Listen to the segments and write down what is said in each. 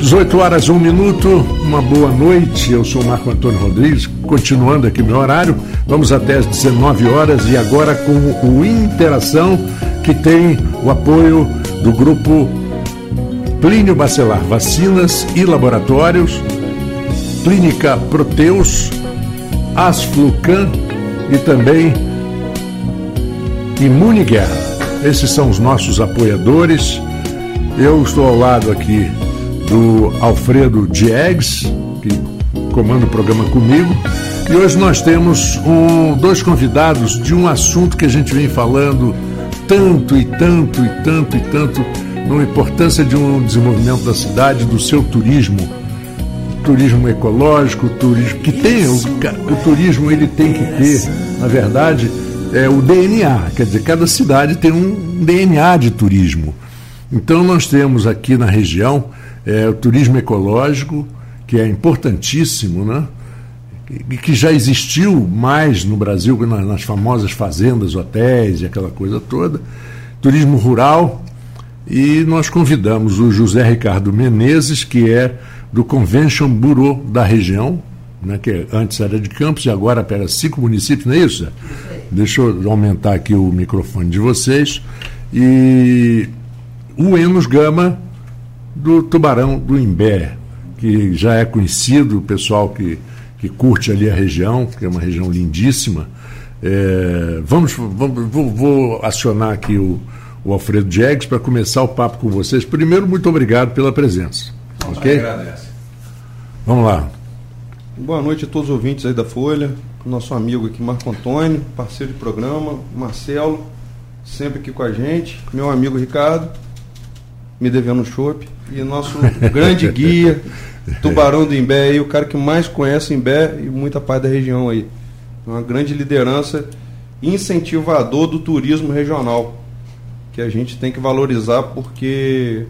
18 horas, 1 minuto, uma boa noite. Eu sou Marco Antônio Rodrigues, continuando aqui meu horário. Vamos até as 19 horas e agora com o Interação, que tem o apoio do grupo Plínio Bacelar Vacinas e Laboratórios, Clínica Proteus, Asflucan e também Imune Guerra. Esses são os nossos apoiadores. Eu estou ao lado aqui do Alfredo Diegues, que comanda o programa comigo. E hoje nós temos um, dois convidados de um assunto que a gente vem falando tanto e tanto e tanto e tanto na importância de um desenvolvimento da cidade, do seu turismo, turismo ecológico, turismo que tem o, o turismo ele tem que ter, na verdade, é o DNA, quer dizer, cada cidade tem um DNA de turismo. Então nós temos aqui na região é, o turismo ecológico, que é importantíssimo, né? E que já existiu mais no Brasil, nas famosas fazendas, hotéis e aquela coisa toda. Turismo rural. E nós convidamos o José Ricardo Menezes, que é do Convention Bureau da região, né, que antes era de Campos e agora pega cinco municípios, não é isso? Deixa eu aumentar aqui o microfone de vocês. E o Enos Gama, do Tubarão do Imbé, que já é conhecido, o pessoal que, que curte ali a região, que é uma região lindíssima. É, vamos, vamos vou, vou, acionar aqui o, o Alfredo Diegues para começar o papo com vocês. Primeiro, muito obrigado pela presença. Nossa, ok? Agradece. Vamos lá. Boa noite a todos os ouvintes aí da Folha, nosso amigo aqui Marco Antônio, parceiro de programa, Marcelo, sempre aqui com a gente, meu amigo Ricardo, me devendo um chopp e nosso grande guia, Tubarão do Imbé, aí, o cara que mais conhece Imbé e muita parte da região aí. Uma grande liderança incentivador do turismo regional, que a gente tem que valorizar porque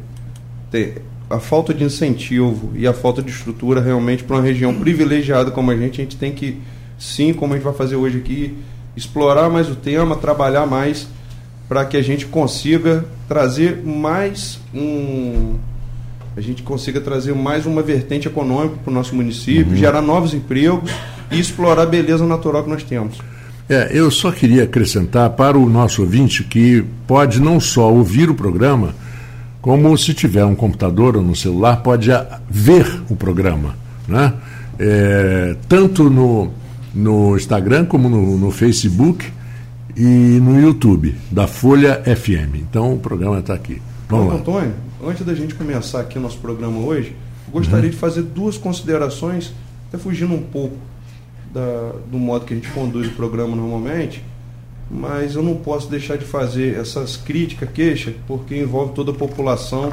a falta de incentivo e a falta de estrutura realmente para uma região privilegiada como a gente, a gente tem que, sim, como a gente vai fazer hoje aqui, explorar mais o tema, trabalhar mais para que a gente consiga trazer mais um a gente consiga trazer mais uma vertente econômica para o nosso município, uhum. gerar novos empregos e explorar a beleza natural que nós temos. É, eu só queria acrescentar para o nosso ouvinte que pode não só ouvir o programa, como se tiver um computador ou no celular, pode ver o programa. Né? É, tanto no, no Instagram como no, no Facebook e no YouTube da Folha FM. Então o programa está aqui. Vamos Bom, lá. Antônio, antes da gente começar aqui o nosso programa hoje, gostaria uhum. de fazer duas considerações, até fugindo um pouco da, do modo que a gente conduz o programa normalmente, mas eu não posso deixar de fazer essas críticas, queixas, porque envolve toda a população,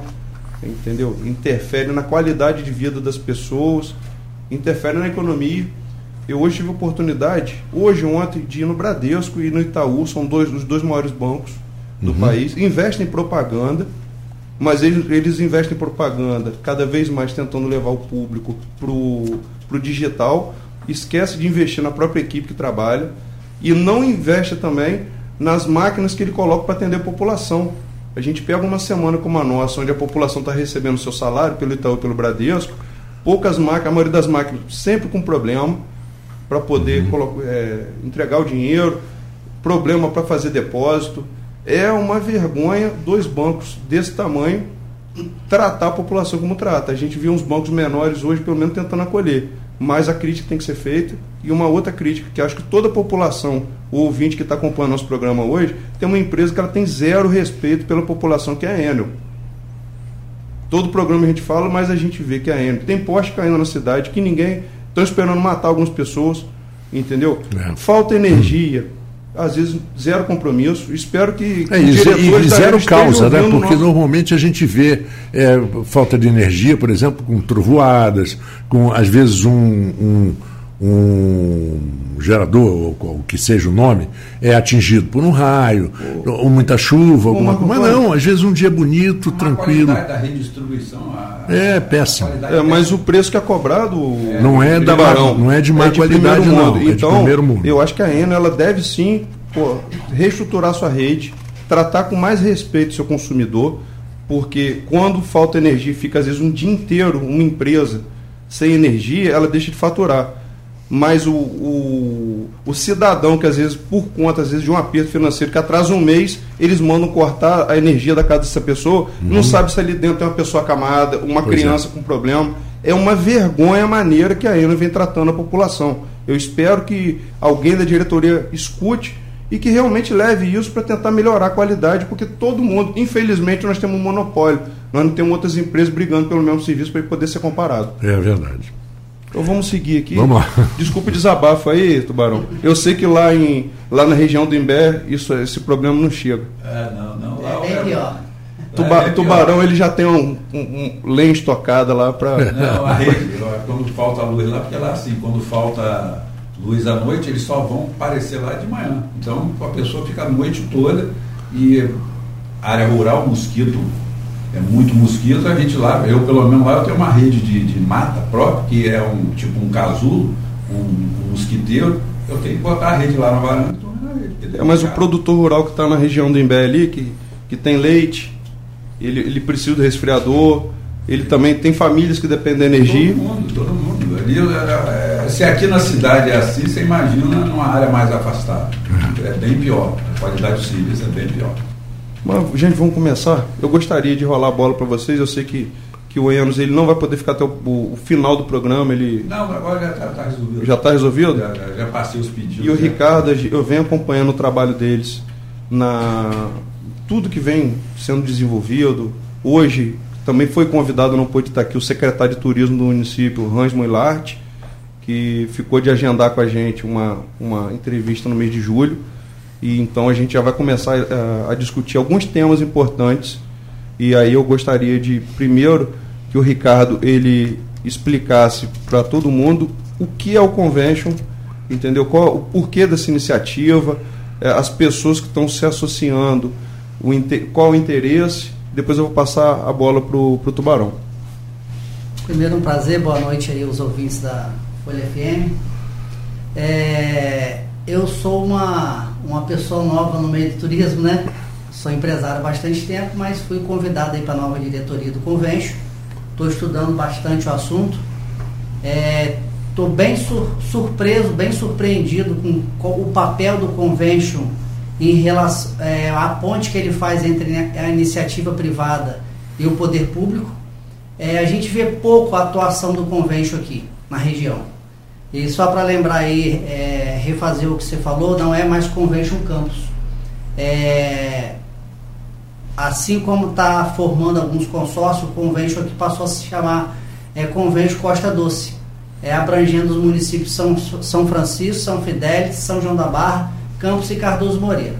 entendeu? Interfere na qualidade de vida das pessoas, interfere na economia eu hoje tive a oportunidade, hoje ontem, de ir no Bradesco e no Itaú, são dois os dois maiores bancos do uhum. país, investem em propaganda, mas eles, eles investem em propaganda cada vez mais tentando levar o público para o digital, esquece de investir na própria equipe que trabalha e não investe também nas máquinas que ele coloca para atender a população. A gente pega uma semana como a nossa, onde a população está recebendo seu salário pelo Itaú e pelo Bradesco, poucas máquinas, a maioria das máquinas sempre com problema para poder uhum. é, entregar o dinheiro, problema para fazer depósito. É uma vergonha dois bancos desse tamanho tratar a população como trata. A gente viu uns bancos menores hoje, pelo menos, tentando acolher. Mas a crítica tem que ser feita. E uma outra crítica, que acho que toda a população, o ouvinte que está acompanhando nosso programa hoje, tem uma empresa que ela tem zero respeito pela população, que é a Enel. Todo programa a gente fala, mas a gente vê que é a Enel. Tem poste caindo na cidade que ninguém estão esperando matar algumas pessoas, entendeu? É. Falta energia, às vezes zero compromisso. Espero que. É, e, e zero causa, né? Porque nosso... normalmente a gente vê é, falta de energia, por exemplo, com trovoadas, com às vezes um, um um gerador, ou o que seja o nome, é atingido por um raio, ou, ou muita chuva, alguma coisa. Mas não, às vezes um dia bonito, Uma tranquilo. A da redistribuição a, é péssimo. É, mas o preço que é cobrado é, não é da barão, não é de má é de qualidade não. Então, é eu acho que a Eno ela deve sim pô, reestruturar sua rede, tratar com mais respeito seu consumidor porque quando falta energia, fica às vezes um dia inteiro uma empresa sem energia, ela deixa de faturar. Mas o, o, o cidadão que às vezes, por conta às vezes, de um aperto financeiro que atrasa um mês, eles mandam cortar a energia da casa dessa pessoa, uhum. não sabe se ali dentro tem uma pessoa acamada, uma pois é. criança é. com problema. É uma vergonha a maneira que a Enel vem tratando a população. Eu espero que alguém da diretoria escute e que realmente leve isso para tentar melhorar a qualidade, porque todo mundo, infelizmente, nós temos um monopólio. Nós não temos outras empresas brigando pelo mesmo serviço para poder ser comparado. É verdade. Então vamos seguir aqui. Vamos lá. Desculpe o desabafo aí, Tubarão. Eu sei que lá, em, lá na região do Imbé, isso, esse problema não chega. É, não, não. Lá é bem pior. Tuba, é tubarão ele já tem um, um, um lenha estocada lá para. Não, a rede, quando falta luz lá, porque lá assim, quando falta luz à noite, eles só vão aparecer lá de manhã. Então a pessoa fica a noite toda e área rural, mosquito, é muito mosquito, a gente lá, eu pelo menos lá eu tenho uma rede de, de mata própria, que é um tipo um casulo, um, um mosquiteiro, eu tenho que botar a rede lá na varanda. É, mas o produtor rural que está na região do Imbé ali, que, que tem leite, ele, ele precisa do resfriador, ele também tem famílias que dependem da energia. Todo mundo, todo mundo. Ali, é, é, se aqui na cidade é assim, você imagina numa área mais afastada. É bem pior. A qualidade de serviço é bem pior. Mas, gente, vamos começar. Eu gostaria de rolar a bola para vocês. Eu sei que, que o Enos ele não vai poder ficar até o, o, final do programa. Ele... Não, agora já está tá resolvido. Já está resolvido? Já, já, já, passei os pedidos. E o já. Ricardo, eu venho acompanhando o trabalho deles na tudo que vem sendo desenvolvido. Hoje também foi convidado, não pôde estar aqui, o secretário de turismo do município, Hans Moilart, que ficou de agendar com a gente uma, uma entrevista no mês de julho. E então a gente já vai começar a, eh, a discutir alguns temas importantes. E aí eu gostaria de, primeiro, que o Ricardo ele explicasse para todo mundo o que é o convention, entendeu? Qual o porquê dessa iniciativa, eh, as pessoas que estão se associando, o, qual o interesse. Depois eu vou passar a bola para o Tubarão. Primeiro um prazer, boa noite aí aos ouvintes da Folha FM. É, eu sou uma, uma pessoa nova no meio do turismo, né? Sou empresário há bastante tempo, mas fui convidado aí para a nova diretoria do Convention. Estou estudando bastante o assunto. Estou é, bem sur surpreso, bem surpreendido com, com, o papel do Convention em relação é, à ponte que ele faz entre a iniciativa privada e o poder público. É, a gente vê pouco a atuação do Convention aqui na região. E só para lembrar aí, é, refazer o que você falou, não é mais Convention Campus. É, assim como está formando alguns consórcios, o Convention aqui passou a se chamar é, Convention Costa Doce, é, abrangendo os municípios São, São Francisco, São Fidélis, São João da Barra, Campos e Cardoso Moreira.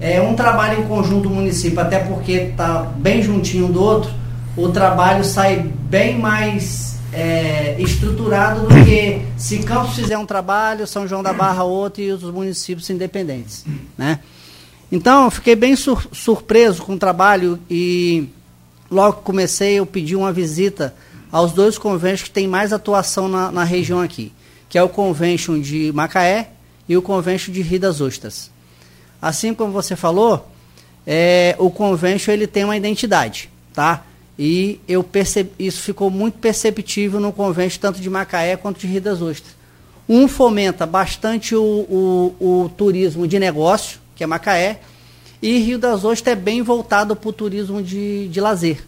É um trabalho em conjunto do município, até porque está bem juntinho do outro, o trabalho sai bem mais é, estruturado do que se Campos fizer um trabalho, São João da Barra outro e os municípios independentes. Né? Então, eu fiquei bem sur surpreso com o trabalho e logo que comecei eu pedi uma visita aos dois convênios que têm mais atuação na, na região aqui, que é o convention de Macaé e o convention de Rio das Ostras. Assim como você falou, é, o convention ele tem uma identidade, tá? E eu percebi, isso ficou muito perceptível no convento tanto de Macaé quanto de Rio das Ostras. Um fomenta bastante o, o, o turismo de negócio, que é Macaé, e Rio das Ostras é bem voltado para o turismo de, de lazer.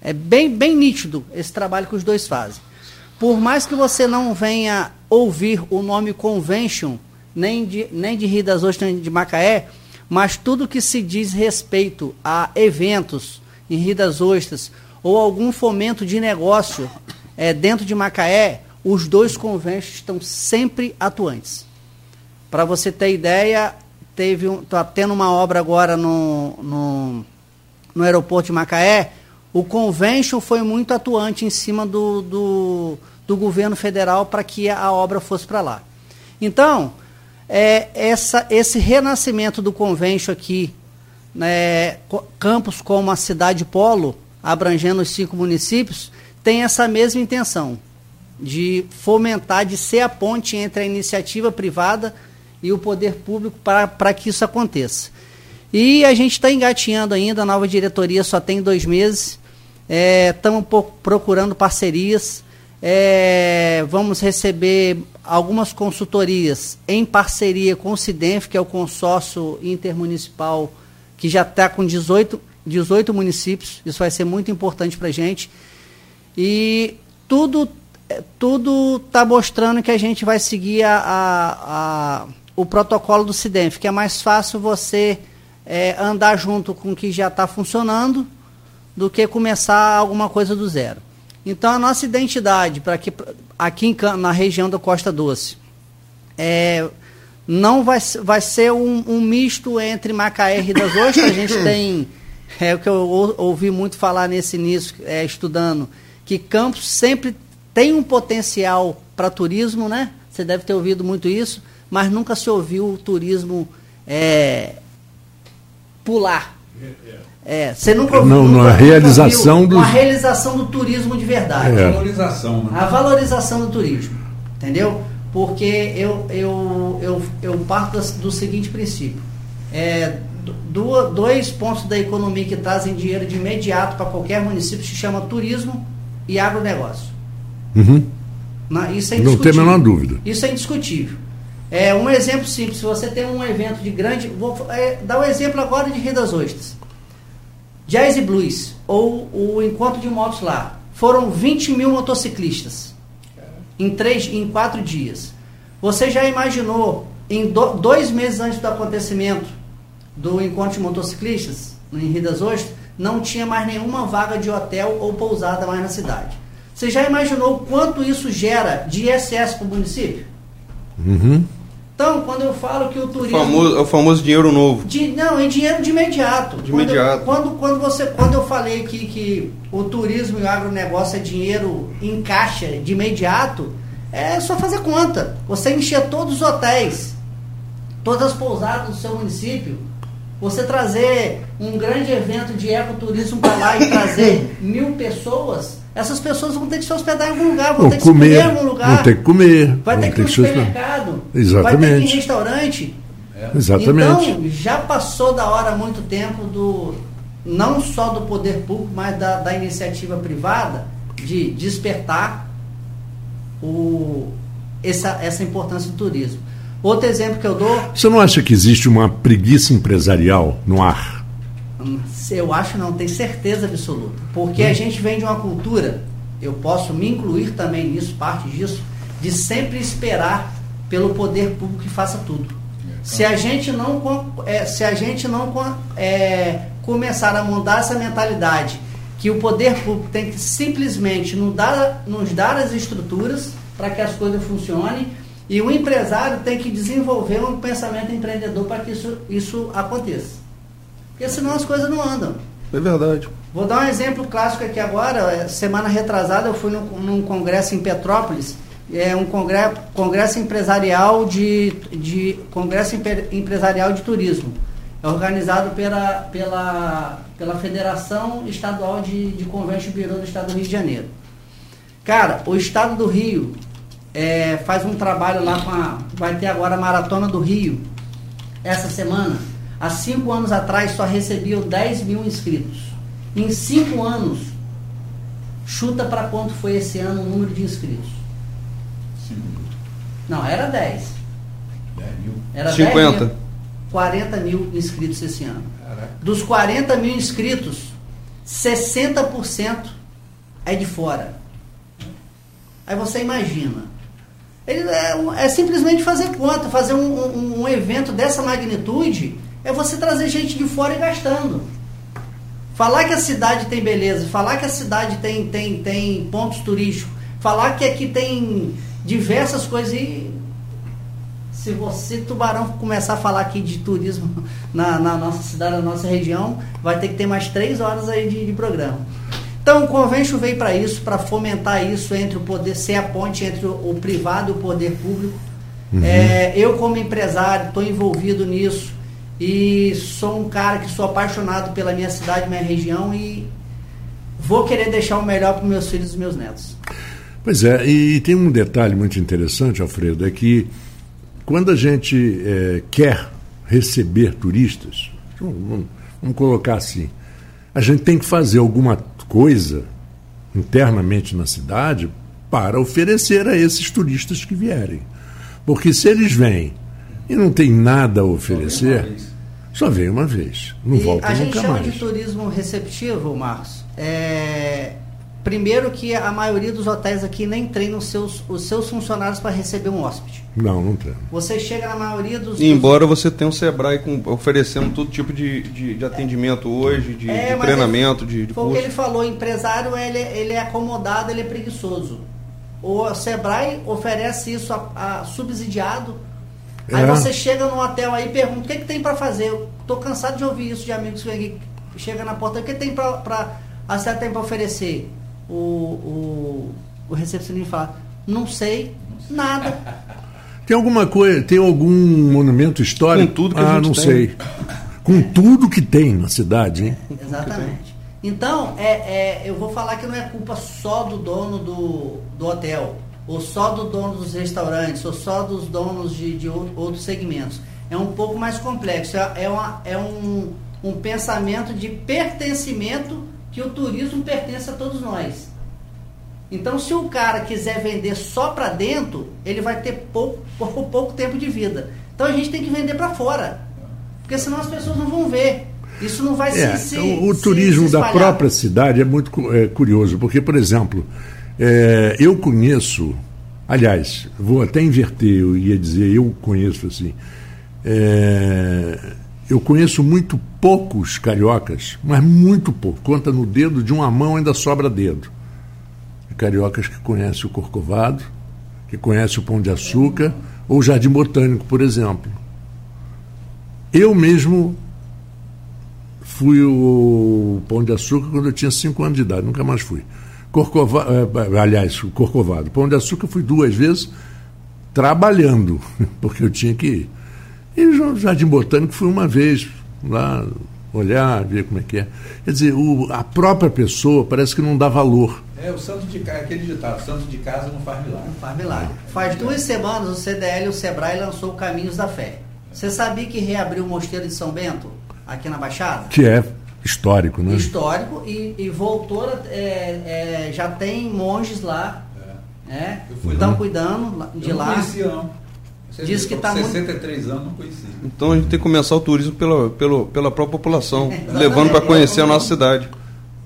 É bem, bem nítido esse trabalho que os dois fazem. Por mais que você não venha ouvir o nome convention, nem de, nem de Rio das Ostras, nem de Macaé, mas tudo que se diz respeito a eventos, em Rio das Ostras, ou algum fomento de negócio é, dentro de Macaé, os dois conventos estão sempre atuantes. Para você ter ideia, teve um, tá tendo uma obra agora no, no, no aeroporto de Macaé. O convention foi muito atuante em cima do, do, do governo federal para que a obra fosse para lá. Então, é, essa, esse renascimento do convention aqui né, campos como a cidade polo, abrangendo os cinco municípios, tem essa mesma intenção de fomentar, de ser a ponte entre a iniciativa privada e o poder público para que isso aconteça. E a gente está engatinhando ainda, a nova diretoria só tem dois meses. Estamos é, procurando parcerias. É, vamos receber algumas consultorias em parceria com o CIDENF, que é o consórcio intermunicipal que já está com 18, 18 municípios. Isso vai ser muito importante para a gente. E tudo tudo está mostrando que a gente vai seguir a, a, a, o protocolo do CIDENF, que é mais fácil você é, andar junto com o que já está funcionando do que começar alguma coisa do zero. Então, a nossa identidade para aqui em, na região da Costa Doce é, não vai, vai ser um, um misto entre Macaé e Rio das Ostras. A gente tem, é o que eu ouvi muito falar nesse início, é, estudando, que Campos sempre tem um potencial para turismo, né? Você deve ter ouvido muito isso, mas nunca se ouviu o turismo é, pular. É, você nunca ouviu. Não, nunca, realização do. Uma realização do turismo de verdade. É. A valorização, né? A valorização do turismo. Entendeu? Porque eu, eu, eu, eu parto do seguinte princípio. É, do, dois pontos da economia que trazem dinheiro de imediato para qualquer município se chama turismo e agronegócio. Uhum. Na, isso é Não tem a menor dúvida. Isso é indiscutível. É, um exemplo simples, se você tem um evento de grande. Vou é, dar um exemplo agora de Rio das Ostras. Jazz e Blues, ou o encontro de motos lá. Foram 20 mil motociclistas em, três, em quatro dias. Você já imaginou, em do, dois meses antes do acontecimento do encontro de motociclistas, em Rio das Ostras, não tinha mais nenhuma vaga de hotel ou pousada mais na cidade. Você já imaginou quanto isso gera de ISS para o município? Uhum. Então, quando eu falo que o turismo. O famoso, é o famoso dinheiro novo. De, não, é dinheiro de imediato. De quando imediato. Eu, quando, quando, você, quando eu falei que, que o turismo e o agronegócio é dinheiro em caixa de imediato, é só fazer conta. Você encher todos os hotéis, todas as pousadas do seu município, você trazer um grande evento de ecoturismo para lá e trazer mil pessoas, essas pessoas vão ter que se hospedar em algum lugar, vão, Vão ter que comer, se comer em algum lugar. vão ter que comer, Vai ter que ir ter no supermercado. Vai ter que ir Exatamente. em restaurante. Exatamente. Então, já passou da hora há muito tempo do não só do poder público, mas da, da iniciativa privada de despertar o, essa, essa importância do turismo. Outro exemplo que eu dou, Você não acha que existe uma preguiça empresarial no ar? Eu acho não, tenho certeza absoluta. Porque a gente vem de uma cultura, eu posso me incluir também nisso, parte disso, de sempre esperar pelo poder público que faça tudo. Se a gente não, é, se a gente não é, começar a mudar essa mentalidade, que o poder público tem que simplesmente nos dar, nos dar as estruturas para que as coisas funcionem, e o empresário tem que desenvolver um pensamento empreendedor para que isso, isso aconteça. Porque senão as coisas não andam. É verdade. Vou dar um exemplo clássico aqui agora. É, Semana retrasada eu fui num, num congresso em Petrópolis, é um congresso, congresso empresarial de, de congresso empresarial de turismo. É organizado pela, pela, pela Federação Estadual de, de Convention Bureau do Estado do Rio de Janeiro. Cara, o Estado do Rio é, faz um trabalho lá com a. Vai ter agora a Maratona do Rio essa semana. Há cinco anos atrás só recebiam 10 mil inscritos. Em cinco anos, chuta para quanto foi esse ano o número de inscritos? Não, era 10. 10 mil. Era 50. 10 mil, 40 mil inscritos esse ano. Caraca. Dos 40 mil inscritos, 60% é de fora. Aí você imagina. Ele é, é simplesmente fazer conta, fazer um, um- um evento dessa magnitude é você trazer gente de fora e gastando. Falar que a cidade tem beleza, falar que a cidade tem, tem, tem pontos turísticos, falar que aqui tem diversas coisas e se você, Tubarão, começar a falar aqui de turismo na, na nossa cidade, na nossa região, vai ter que ter mais três horas aí de, de programa. Então, o Convention veio para isso, para fomentar isso entre o poder, ser a ponte entre o, o privado e o poder público. É, eu, como empresário, estou envolvido nisso e sou um cara que sou apaixonado pela minha cidade, minha região e vou querer deixar o melhor para meus filhos e meus netos. Pois é, e tem um detalhe muito interessante, Alfredo, é que quando a gente eh, quer receber turistas, Vamos, vamos colocar assim. A gente tem que fazer alguma coisa internamente na cidade para oferecer a esses turistas que vierem. Porque se eles vêm e não tem nada a oferecer, só vem uma vez, não e volta a gente nunca chama mais. de turismo receptivo, Marcos. É, Primeiro que a maioria dos hotéis aqui nem treinam seus, os seus funcionários para receber um hóspede. Não, não tem. Você chega na maioria dos. Embora você tenha um Sebrae com, oferecendo todo tipo de, de, de atendimento hoje, de, É, de treinamento, de, de Foi o que curso. ele falou, empresário ele, ele é acomodado, ele é preguiçoso. O Sebrae oferece isso a, a subsidiado. Aí É. você chega no hotel aí e pergunta o que, que tem para fazer. Eu tô cansado de ouvir isso de amigos que chega na porta, o que tem para a cidade tem para oferecer? O, o, o recepcionista fala, não sei, nada. Tem alguma coisa, tem algum monumento histórico? Com tudo que a ah, gente não tem. sei. Com tudo que tem na cidade, hein? Exatamente. Então, é, é, eu vou falar que não é culpa só do dono do, do hotel, ou só do dono dos restaurantes, ou só dos donos de, de ou- outros segmentos. É um pouco mais complexo. É, é uma- é um, um pensamento de pertencimento que o turismo pertence a todos nós. Então, se o cara quiser vender só para dentro, ele vai ter pouco, pouco, pouco tempo de vida. Então, a gente tem que vender para fora. Porque senão as pessoas não vão ver. Isso não vai É, se, se o, o se- turismo se da própria cidade é muito é, curioso, porque, por exemplo, é, eu conheço, aliás, vou até inverter, eu ia dizer, eu conheço assim, é, eu conheço muito poucos cariocas, mas muito pouco, conta no dedo, de uma mão ainda sobra dedo. Cariocas que conhecem o Corcovado, que conhecem o Pão de Açúcar, ou o Jardim Botânico, por exemplo. Eu mesmo fui o Pão de Açúcar quando eu tinha 5 anos de idade, nunca mais fui. Corcova, eh, aliás, o Corcovado. Pão de Açúcar eu fui duas vezes trabalhando, porque eu tinha que ir. E o Jardim Botânico fui uma vez lá olhar, ver como é que é. Quer dizer, o- a própria pessoa parece que não dá valor. É, o santo de casa, aquele ditado, santo de casa não faz milagre. Faz milagre. Faz duas semanas o CDL e o Sebrae lançou o Caminhos da Fé. Você sabia que reabriu o Mosteiro de São Bento, aqui na Baixada? Que é histórico, né? Histórico e, e voltou, é, é, já tem monges lá, né? Eu fui Estão cuidando de eu não lá. conhecia, não. Você Diz vê, que com tá muito- 63 anos não conhecia. Então a gente tem que começar o turismo pela, pela, pela própria população, Exatamente. levando para conhecer a nossa cidade.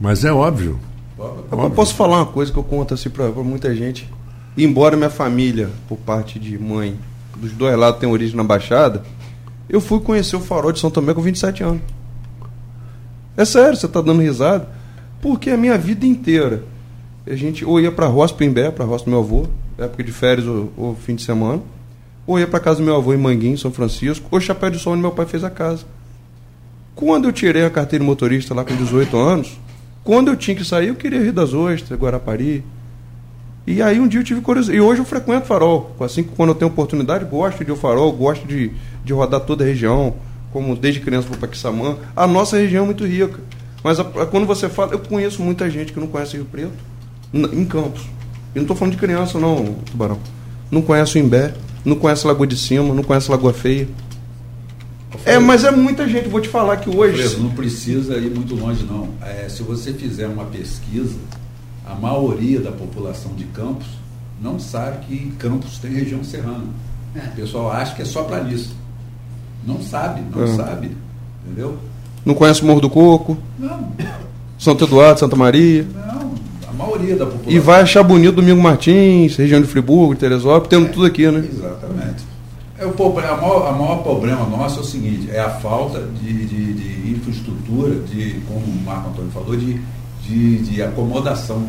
Mas é óbvio. Pô, Eu posso falar uma coisa que eu conto assim para muita gente. Embora minha família, por parte de mãe, dos dois lados tenha origem na Baixada, eu fui conhecer o farol de São Tomé com 27 anos. É sério, você está dando risada. Porque a minha vida inteira, a gente ou ia para roça, Pimbé, para roça do meu avô, época de férias ou, ou fim de semana, ou ia para casa do meu avô em Manguinhos, São Francisco, ou Chapéu de Sol, onde meu pai fez a casa. Quando eu tirei a carteira de motorista lá com 18 anos, quando eu tinha que sair, eu queria Rio das Ostras, Guarapari. E aí um dia eu tive curiosidade. E hoje eu frequento farol. Assim que quando eu tenho oportunidade, gosto de ir ao farol, gosto de, de rodar toda a região. Como desde criança vou para Quissamã. A nossa região é muito rica. Mas a- a- quando você fala, eu conheço muita gente que não conhece Rio Preto em Campos. E não estou falando de criança, não, Tubarão. Não conhece o Imbé, não conhece Lagoa de Cima, não conhece Lagoa Feia. É, mas é muita gente. Vou te falar que hoje. Não precisa ir muito longe, não. É, se você fizer uma pesquisa, a maioria da população de Campos não sabe que Campos tem região serrana. É. O pessoal acha que é só planície. Não sabe, não É. sabe. Entendeu? Não conhece o Morro do Coco, Não, Santo Eduardo, Santa Maria. não. A maioria da população. E vai achar bonito Domingo Martins, região de Friburgo, Teresópolis, temos tudo aqui, né? Exatamente. É o problema, maior, a maior problema nosso é o seguinte, é a falta de, de, de infraestrutura, de, como o Marco Antônio falou, de, de, de acomodação.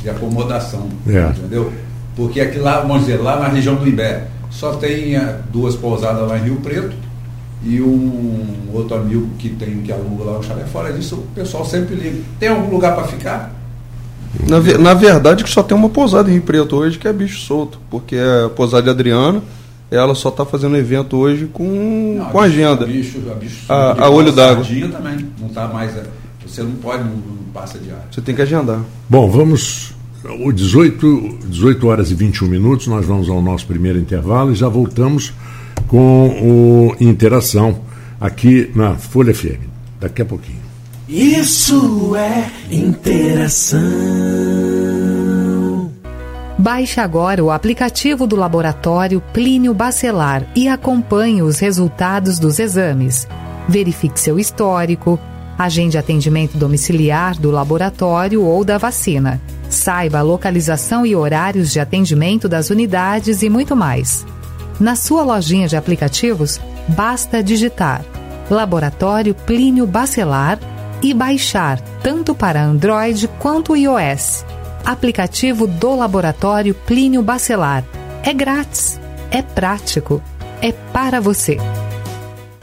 De acomodação. É. Entendeu? Porque aqui lá, vamos dizer, lá na região do Imbé, só tem eh, duas pousadas lá em Rio Preto e um outro amigo que tem que aluga lá o chalé. Fora disso, o pessoal sempre liga. Tem algum lugar para ficar? Na, na verdade, que só tem uma pousada em Rio Preto hoje, que é bicho solto, porque é a pousada de Adriana, ela só está fazendo evento hoje com, Não, com agenda. Bicho, a, bicho, A- a olho d'água. também. Não tá mais. eh, Você não pode, não, não passa de área. Você tem que agendar. Bom, vamos. O 18, 18 horas e 21 minutos, nós vamos ao nosso primeiro intervalo e já voltamos com o Interação, aqui na Folha FM. Daqui a pouquinho. Isso é interação. Baixe agora o aplicativo do laboratório Plínio Bacelar e acompanhe os resultados dos exames. Verifique seu histórico, agende atendimento domiciliar do laboratório ou da vacina. Saiba a localização e horários de atendimento das unidades e muito mais. Na sua lojinha de aplicativos, basta digitar Laboratório Plínio Bacelar e baixar tanto para Android quanto iOS. Aplicativo do Laboratório Plínio Bacelar. É grátis, é prático, é para você.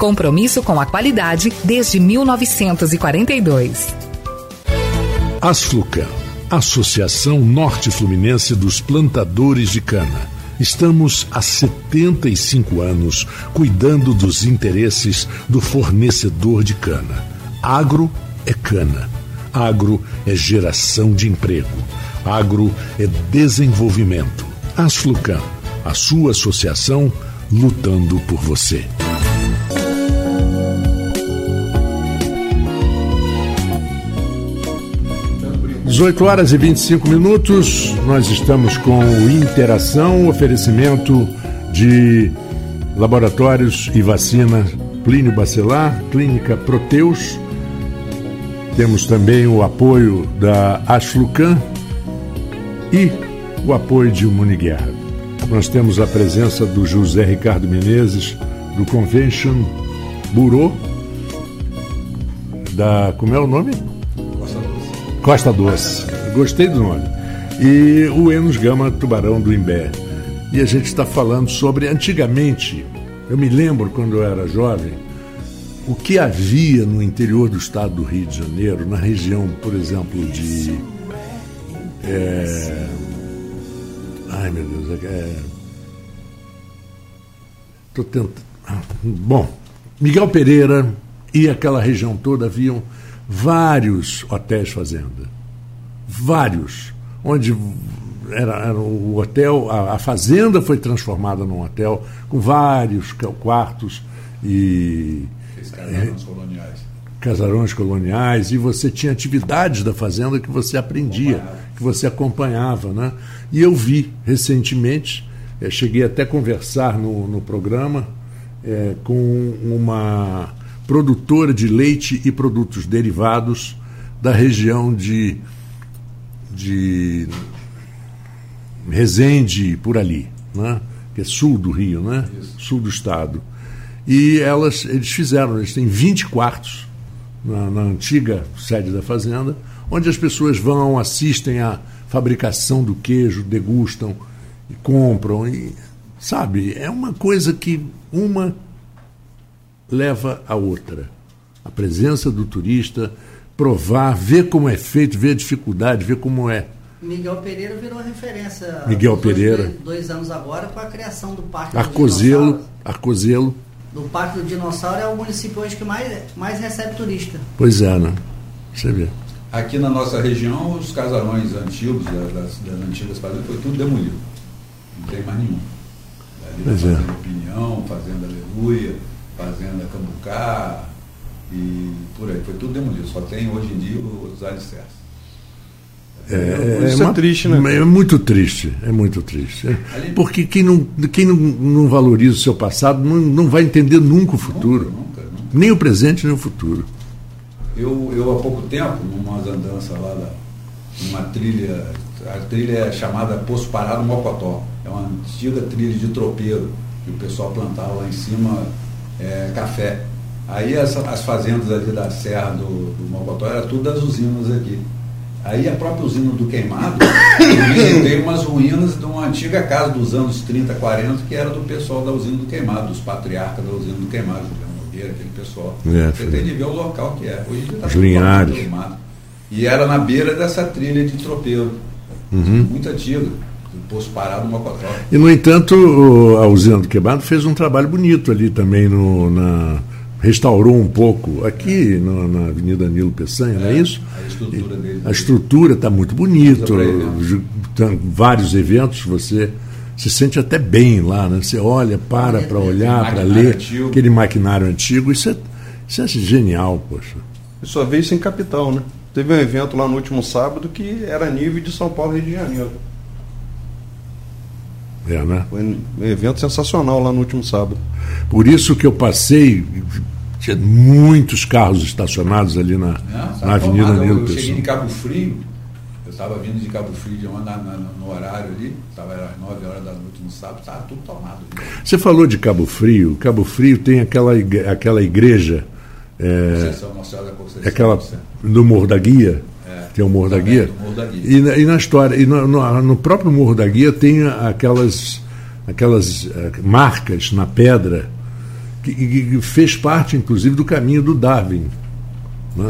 Compromisso com a qualidade desde 1942. Asflucan, Associação Norte Fluminense dos Plantadores de Cana. Estamos há 75 anos cuidando dos interesses do fornecedor de cana. Agro é cana. Agro é geração de emprego. Agro é desenvolvimento. Asflucan, a sua associação lutando por você. 18 horas e 25 minutos, nós estamos com Interação, oferecimento de laboratórios e vacina Plínio Bacelar, Clínica Proteus. Temos também o apoio da Ashlucan e o apoio de Guerra. Nós temos a presença do José Ricardo Menezes, do Convention Bureau, da. Como é o nome? Costa Doce. Gostei do nome. E o Enos Gama Tubarão do Imbé. E a gente está falando sobre antigamente, eu me lembro quando eu era jovem, o que havia no interior do estado do Rio de Janeiro, na região, por exemplo, de. É, ai meu Deus, é, tô tentando. Bom, Miguel Pereira e aquela região toda haviam vários hotéis fazenda. Vários. Onde era, era o hotel, a, a, fazenda foi transformada num hotel com vários quartos e. Casarões coloniais. Casarões coloniais, e você tinha atividades da fazenda que você aprendia, que você acompanhava. Né? E eu vi recentemente, é, cheguei até a conversar no, no programa é, com uma produtora de leite e produtos derivados da região de, de Resende, por ali, né? que é sul do Rio, né? sul do estado. E elas, eles fizeram, eles têm 20 quartos na, na antiga sede da fazenda, onde as pessoas vão, assistem à fabricação do queijo, degustam e compram. E, sabe, é uma coisa que uma leva a outra. A presença do turista, provar, ver como é feito, ver a dificuldade, ver como é. Miguel Pereira virou referência. Miguel Pereira. Dois, dois, anos agora com a criação do Parque Arcozelo, do Arcozelo. Do Parque do Dinossauro é o município hoje que mais, mais recebe turista. Pois é, né? Você vê. Aqui na nossa região, os casarões antigos, das, das antigas fazendas, foi tudo demolido. Não tem mais nenhum. Ali pois Fazenda é. Opinião, Fazenda Aleluia, Fazenda Cambucá e por aí. Foi tudo demolido. Só tem hoje em dia os alicerces. É, é, Isso é, uma, é triste, né? É muito triste, é muito triste. Ali, Porque quem, não, quem não, não, valoriza o seu passado não, não vai entender nunca o futuro. Nunca, nunca, nunca. Nem o presente, nem o futuro. Eu, eu há pouco tempo, numa andanças lá, da, numa trilha, a trilha é chamada Poço Parado Mocotó. É uma antiga trilha de tropeiro que o pessoal plantava lá em cima é, café. Aí as, as, fazendas ali da Serra do, do Mocotó era tudo das usinas aqui. Aí a própria usina do Queimado, tem umas ruínas de uma antiga casa dos anos 30, 40, que era do pessoal da usina do Queimado, dos patriarcas da usina do Queimado, Julião Siqueira, aquele pessoal. É, Você tem de ver o local que é. Hoje tá pelo mato. E era na beira dessa trilha de tropeiro. Uhum. Muito antiga. Do Poço Parado, Mocotó. E, no entanto, a usina do Quebrado fez um trabalho bonito ali também, no, na, restaurou um pouco aqui no- na Avenida Nilo Peçanha, não é isso? A estrutura dele. A estrutura está muito bonita, vários eventos, você se sente até bem lá, né? Você olha, para para olhar, para ler antigo. aquele maquinário antigo, isso é, isso é genial, poxa. E só veio isso em capital, né? Teve um evento lá no último sábado que era nível de São Paulo e Rio de Janeiro. É, né? Foi um evento sensacional lá no último sábado. Por isso que eu passei, tinha muitos carros estacionados ali na, Não, tá na Avenida. Nilo Eu cheguei de Cabo Frio, eu estava vindo de Cabo Frio de uma, na- na- no horário ali, estava às 9 horas da noite no sábado, estava tudo tomado. ali. Você falou de Cabo Frio. Cabo Frio tem aquela, igre- aquela igreja, é, Conceição, Nossa Senhora da Conceição. aquela Nossa Senhora. do Morro da Guia. É. Tem o Morro da Também, Guia. Morro da Guia. E, na- e na história, e no, no- no próprio Morro da Guia tem aquelas, aquelas eh, marcas na pedra que, que- fez parte, inclusive, do caminho do Darwin.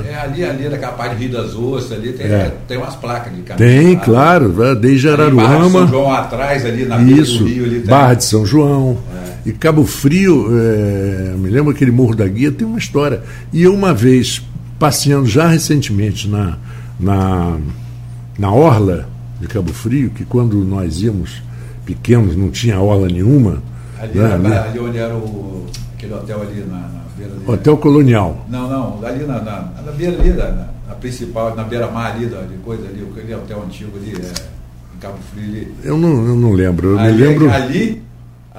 É, ali, ali naquela parte de Rio das Ostras, ali tem, É. tem umas placas de caminho. Tem, tá? claro, vai desde em Barra de São Araruama. João atrás, ali na Isso, Rio. Ali, tem. Barra de São João. E Cabo Frio, é, me lembro aquele Morro da Guia, tem uma história. E eu, uma vez, passeando já recentemente na, na, na Orla de Cabo Frio, que quando nós íamos pequenos não tinha orla nenhuma. Ali, né, né? ali onde era o, aquele hotel ali na, na beira ali. Hotel Colonial. Não, não, ali na, na, na beira ali, na, na principal, na beira-mar ali, da, de coisa ali, aquele hotel antigo ali, é, em Cabo Frio ali. Eu não, eu não lembro. Eu ali, me lembro. Ali,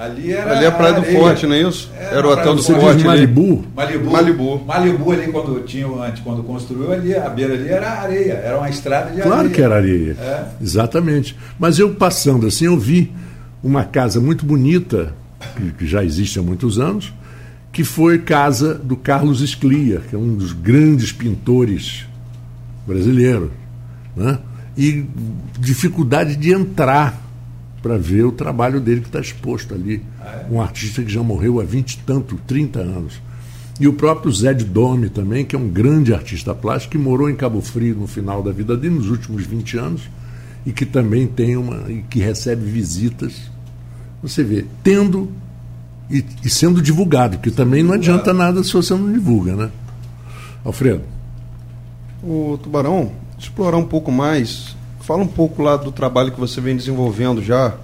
ali era. Ali é a Praia do areia. Forte, não é isso? É, Era o hotel do Forte. Malibu? Malibu. Malibu. Malibu ali quando tinha antes, quando construiu ali, a beira ali era areia, era uma estrada de areia. Claro que era areia. É. Exatamente. Mas eu passando assim, eu vi uma casa muito bonita, que, que já existe há muitos anos, que foi casa do Carlos Esclia, que é um dos grandes pintores brasileiros. Né? E dificuldade de entrar para ver o trabalho dele que está exposto ali. Um artista que já morreu há 20 e tanto, 30 anos. E o próprio Zé de Dome também, que é um grande artista plástico, que morou em Cabo Frio no final da vida dele, nos últimos 20 anos, e que também tem uma. e que recebe visitas. Você vê, tendo e, e sendo divulgado, porque também não adianta nada se você não divulga, né? Alfredo. O Tubarão, explorar um pouco mais. Fala um pouco lá do trabalho que você vem desenvolvendo já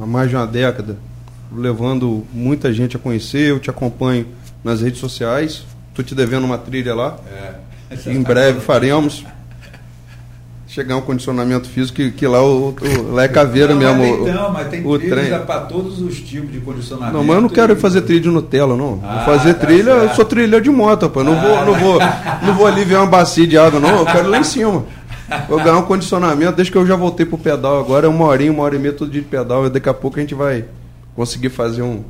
há mais de uma década, levando muita gente a conhecer. Eu te acompanho nas redes sociais. Estou te devendo uma trilha lá. É. em breve faremos. Chegar um condicionamento físico que, que lá, o, o- lá é caveira não, mesmo. Mas o- tem, não, mas tem o trilha para todos os tipos de condicionamento. Não, mas eu não quero e- fazer trilha de Nutella, não. Ah, vou fazer tá trilha, eu certo. sou trilha de moto, rapaz. Não vou, não vou, não vou ali ver uma bacia de água, não. Eu quero lá em cima. Vou ganhar um condicionamento, desde que eu já voltei pro pedal agora, é uma horinha, uma hora e meia todo dia de pedal, e daqui a pouco a gente vai conseguir fazer um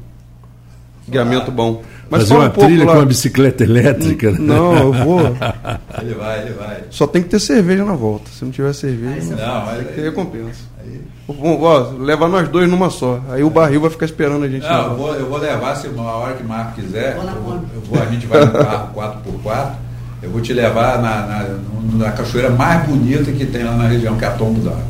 guiamento bom. Mas Fazer uma um pouco trilha lá. com uma bicicleta elétrica. né? Não, eu vou. Ele vai, ele vai. Só tem que ter cerveja na volta. Se não tiver cerveja, Não, mas tem que ter recompensa. aí- Bom, ó, levar nós dois numa só. Aí o barril vai ficar esperando a gente. Não, eu vou, eu vou levar, se uma hora que o Marco quiser, eu eu vou- a gente vai no carro 4x4, eu vou te levar na, na, na cachoeira mais bonita que tem lá na região, que é a Tombo d'Água.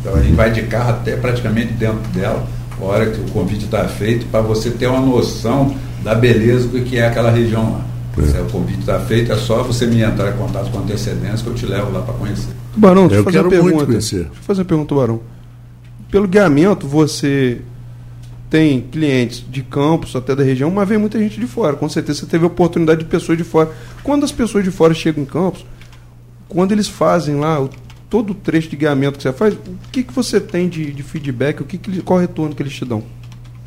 Então a gente vai de carro até praticamente dentro dela, a hora que o convite está feito, para você ter uma noção da beleza do que é aquela região lá. Se o convite está feito, é só você me entrar em contato com antecedência que eu te levo lá para conhecer. Tubarão, deixa Eu eu fazer quero uma pergunta. muito conhecer. Deixa eu fazer uma pergunta, Tubarão. Pelo guiamento, você tem clientes de campos, até da região, mas vem muita gente de fora. Com certeza você teve oportunidade de pessoas de fora. Quando as pessoas de fora chegam em campos, quando eles fazem lá o- todo o trecho de guiamento que você faz, o que, que você tem de, de feedback? O que que, qual retorno que eles te dão?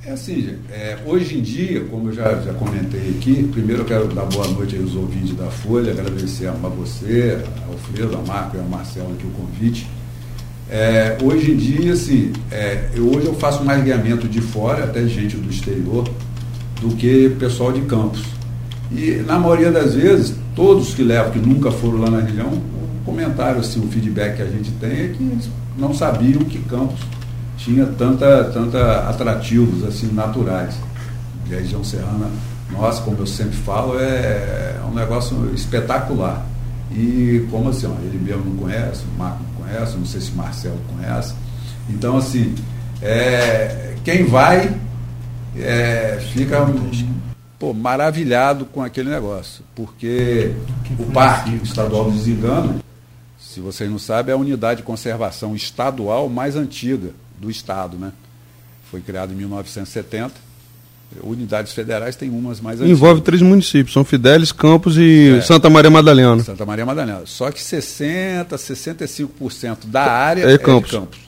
É assim, é, hoje em dia, como eu já, já comentei aqui, primeiro eu quero dar boa noite aos ouvintes da Folha, agradecer a você, ao Alfredo, a Marco e ao Marcelo aqui o convite. É, hoje em dia, assim, é, eu, hoje eu faço mais guiamento de fora, até gente do exterior, do que pessoal de campos. E na maioria das vezes, todos que levam, que nunca foram lá na região, o comentário, assim, o feedback que a gente tem é que eles não sabiam que Campos tinha tanta, tanta atrativos assim naturais. E a região serrana nossa, como eu sempre falo, é, é um negócio espetacular. E como assim, ó, ele mesmo não conhece, o Marco conhece, não sei se o Marcelo conhece. Então, assim, é, quem vai é, fica pô, maravilhado com aquele negócio. Porque o Parque Estadual do Zingano, se vocês não sabem, é a unidade de conservação estadual mais antiga do Estado. Né? Foi criado em 1970 unidades federais tem umas mais antigas. Envolve três municípios, São Fidélis, Campos e é, Santa Maria Madalena. Santa Maria Madalena. Só que 60, 65% da área é, é Campos. Campos.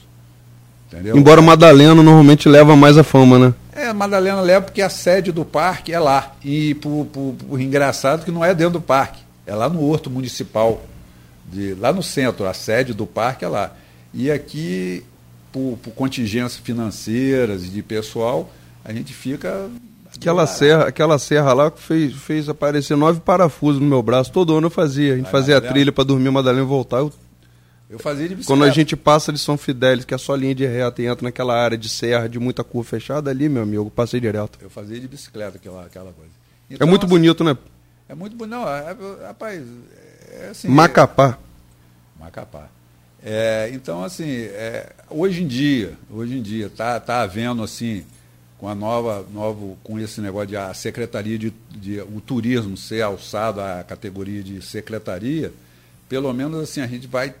Entendeu? Embora Madalena normalmente leva mais a fama, né? É, Madalena leva porque a sede do parque é lá. E por, por, por engraçado que não é dentro do parque, é lá no Horto Municipal, de, lá no centro, a sede do parque é lá. E aqui, por, por contingências financeiras e de pessoal, a gente fica. Aquela serra, aquela serra lá fez, fez aparecer nove parafusos no meu braço. Todo ano eu fazia. A gente Vai fazia a trilha para dormir Madalena e voltar. Eu, eu fazia de bicicleta. Quando a gente passa de São Fidélis, que é só linha de reta e entra naquela área de serra de muita curva fechada, ali, meu amigo, passei direto. Eu fazia de bicicleta aquela, aquela coisa. É então, é muito assim, bonito, né? É muito bonito. Não, é, é, rapaz. É assim, Macapá. É, Macapá. Então, assim, é, hoje em dia, hoje em dia, tá, tá havendo assim com a nova, novo, com esse negócio de a secretaria de, de, o turismo ser alçado à categoria de secretaria, pelo menos assim a gente vai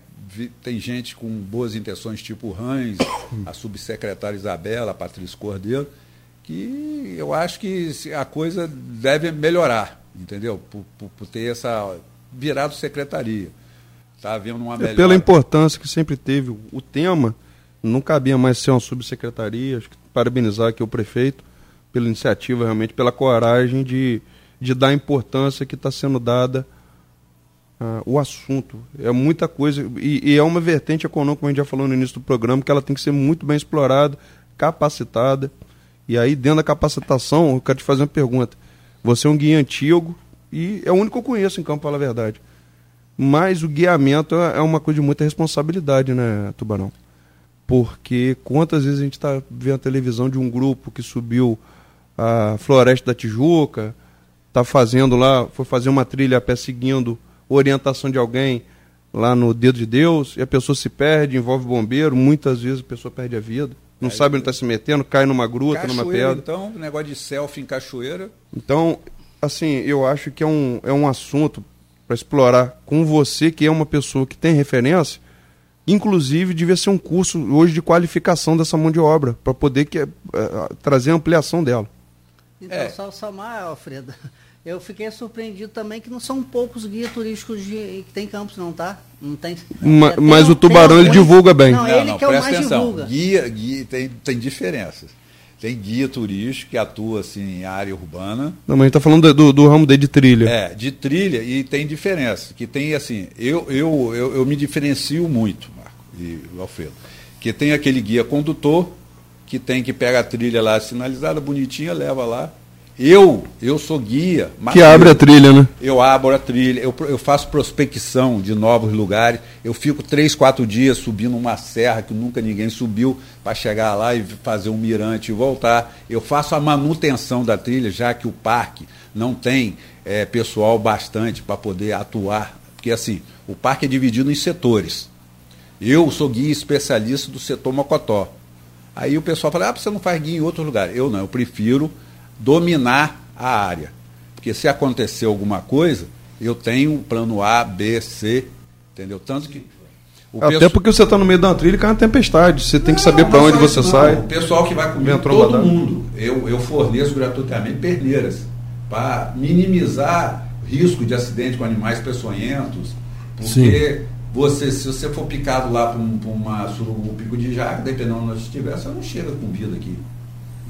tem gente com boas intenções tipo Rães, a subsecretária Isabela, a Patrícia Cordeiro, que eu acho que a coisa deve melhorar, entendeu? Por, por, por ter essa virado secretaria. Está havendo uma melhor... É pela importância que sempre teve o tema, não cabia mais ser uma subsecretaria, acho que parabenizar aqui o prefeito pela iniciativa, realmente, pela coragem de, de dar a importância que está sendo dada uh, o assunto. É muita coisa, e, e, é uma vertente econômica, como a gente já falou no início do programa, que ela tem que ser muito bem explorada, capacitada. E aí, dentro da capacitação, eu quero te fazer uma pergunta. Você é um guia antigo e é o único que eu conheço em campo, para a verdade. Mas o guiamento é, é uma coisa de muita responsabilidade, né, Tubarão? Porque quantas vezes a gente está vendo a televisão de um grupo que subiu a Floresta da Tijuca, está fazendo lá, foi fazer uma trilha a pé seguindo orientação de alguém lá no Dedo de Deus, e a pessoa se perde, envolve bombeiro, muitas vezes a pessoa perde a vida, não é, sabe onde está se metendo, cai numa gruta, numa pedra. Então, negócio de selfie em cachoeira. Então, assim, eu acho que é um, é um assunto para explorar com você, que é uma pessoa que tem referência, Inclusive, devia ser um curso hoje de qualificação dessa mão de obra, para poder que, uh, trazer ampliação dela. Então, é. só somar, Alfredo, eu fiquei surpreendido também que não são poucos guias turísticos de, que tem campos, não, tá? Não tem. Ma, tem mas o Tubarão ele divulga bem. Não, não ele não, que é o mais atenção. divulga. Guia, guia tem, tem diferenças. Tem guia turístico que atua assim, em área urbana. Não, mas a gente está falando do, do, ramo de trilha. É, de trilha e tem diferença. Que tem assim, eu, eu, eu, eu me diferencio muito, Marco e Alfredo. Que tem aquele guia condutor, que tem que pegar a trilha lá sinalizada, bonitinha, leva lá eu, eu sou guia. Que abre a trilha, né? Eu abro a trilha, eu, eu faço prospecção de novos lugares. Eu fico três, quatro dias subindo uma serra que nunca ninguém subiu para chegar lá e fazer um mirante e voltar. Eu faço a manutenção da trilha, já que o parque não tem é, pessoal bastante para poder atuar. Porque assim, o parque é dividido em setores. Eu sou guia especialista do setor Mocotó. Aí o pessoal fala, ah, você não faz guia em outro lugar. Eu não, eu prefiro dominar a área. Porque se acontecer alguma coisa, eu tenho um plano A, B, C, entendeu? Tanto que. Até pessoal... porque você está no meio da trilha e cai uma tempestade. Você tem que saber para onde você não. sai. O pessoal que vai comigo, todo mundo, eu, eu forneço gratuitamente perneiras para minimizar risco de acidente com animais peçonhentos. Porque Sim. você, se você for picado lá por, um, uma surubu pico de jaca, dependendo de onde estiver, você não chega com vida aqui.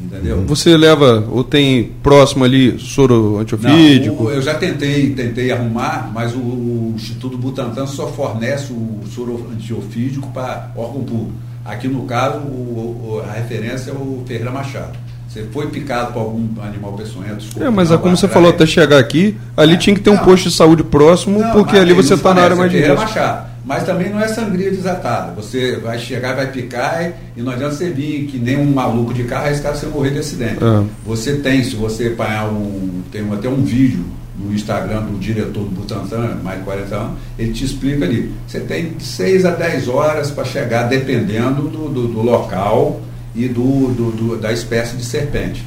Entendeu? Você leva, ou tem próximo ali soro antiofídico? Não, o, eu já tentei, tentei arrumar, mas o, o, Instituto Butantan só fornece o soro antiofídico para órgão público. Aqui no caso, o, a referência é o Ferreira Machado. Você foi picado por algum animal peçonhento. É, mas é como você falou, até chegar aqui, ali é, tinha que ter um não, posto de saúde próximo, não, porque ali você está na área mais de risco. Mas também não é sangria desatada. Você vai chegar, vai picar e não adianta você vir que nem um maluco de carro, cara você morrer de acidente. É. Você tem, se você apanhar um. Tem até um vídeo no Instagram do diretor do Butantan, mais de 40 anos, ele te explica ali. Você tem 6 a 10 horas para chegar, dependendo do, do, do local e do, do, da espécie de serpente.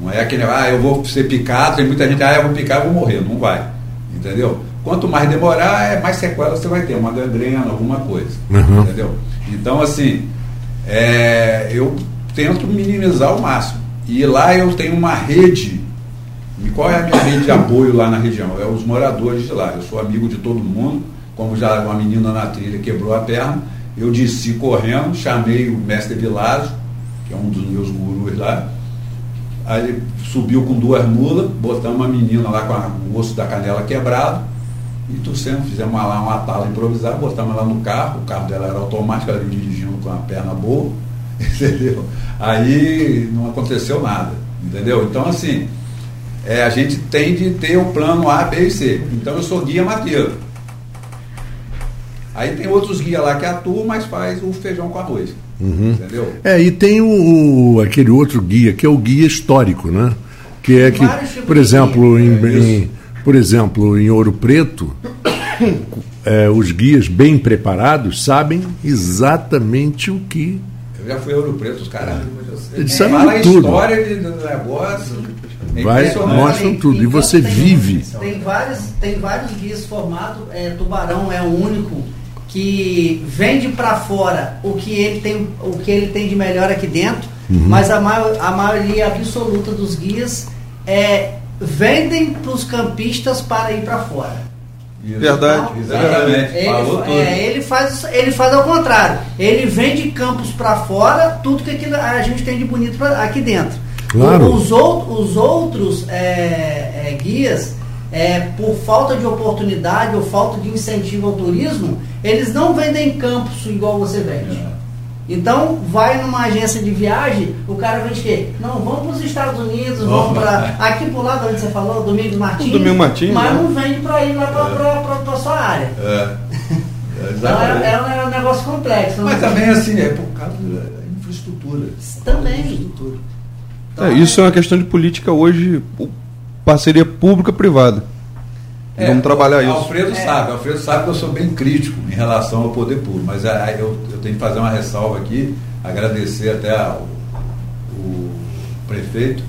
Não é aquele, ah, eu vou ser picado, tem muita gente, ah, eu vou picar, eu vou morrer. Não vai. Entendeu? Quanto mais demorar, é mais sequela você vai ter, uma gangrena, alguma coisa. Uhum. Entendeu? Então, assim, é, eu tento minimizar ao máximo. E lá eu tenho uma rede. E qual é a minha rede de apoio lá na região? É os moradores de lá. Eu sou amigo de todo mundo. Como já uma menina na trilha quebrou a perna, eu desci correndo, chamei o mestre Vilásio, que é um dos meus gurus lá. Aí ele subiu com duas mulas, botamos uma menina lá com o osso da canela quebrado e torcemos, fizemos lá uma tala improvisada, botamos ela no carro, o carro dela era automático, ela dirigindo com a perna boa, entendeu? Aí não aconteceu nada, entendeu? Então assim, é, a gente tem de ter o plano A, B e C. Então eu sou guia mateiro. Aí tem outros guias lá que atuam, mas faz o feijão com arroz. Uhum. Entendeu? É, e tem o, o, aquele outro guia, que é o guia histórico, né? Que é que, por exemplo, em, é em por exemplo, em Ouro Preto, é, os guias bem preparados sabem exatamente o que. Eu já fui a Ouro Preto, os caras. Eles sabem Fala tudo. a história do negócio. É Vai, mostram tudo. e você tem, vive. Tem vários, tem vários guias formados. É, Tubarão é o único que vende para fora o que ele tem, o que ele tem de melhor aqui dentro. Uhum. Mas a, maior, a maioria absoluta dos guias é vendem para os campistas para ir para fora. Verdade, então, exatamente. É, ele, é, ele, faz, ele faz ao contrário. Ele vende campos para fora, tudo que aquilo, a gente tem de bonito pra, aqui dentro. Claro. Os, os outros é, é, guias, é, por falta de oportunidade ou falta de incentivo ao turismo, eles não vendem campos igual você vende. É. Então, vai numa agência de viagem, o cara vem de quê? Não, vamos para os Estados Unidos, vamos para. Aqui por lado onde você falou, Domingos Martins. Domingo Martins. Mas né? não vende para ir lá para a sua área. É. Então é, é, é, um negócio complexo. Mas também assim, é por causa da infraestrutura. Também. Infraestrutura. Então, é, isso é uma questão de política hoje, parceria pública-privada. É, Vamos trabalhar isso. Alfredo é. sabe, Alfredo sabe que eu sou bem crítico em relação ao poder público, mas é, eu, eu tenho que fazer uma ressalva aqui, agradecer até ao, o prefeito,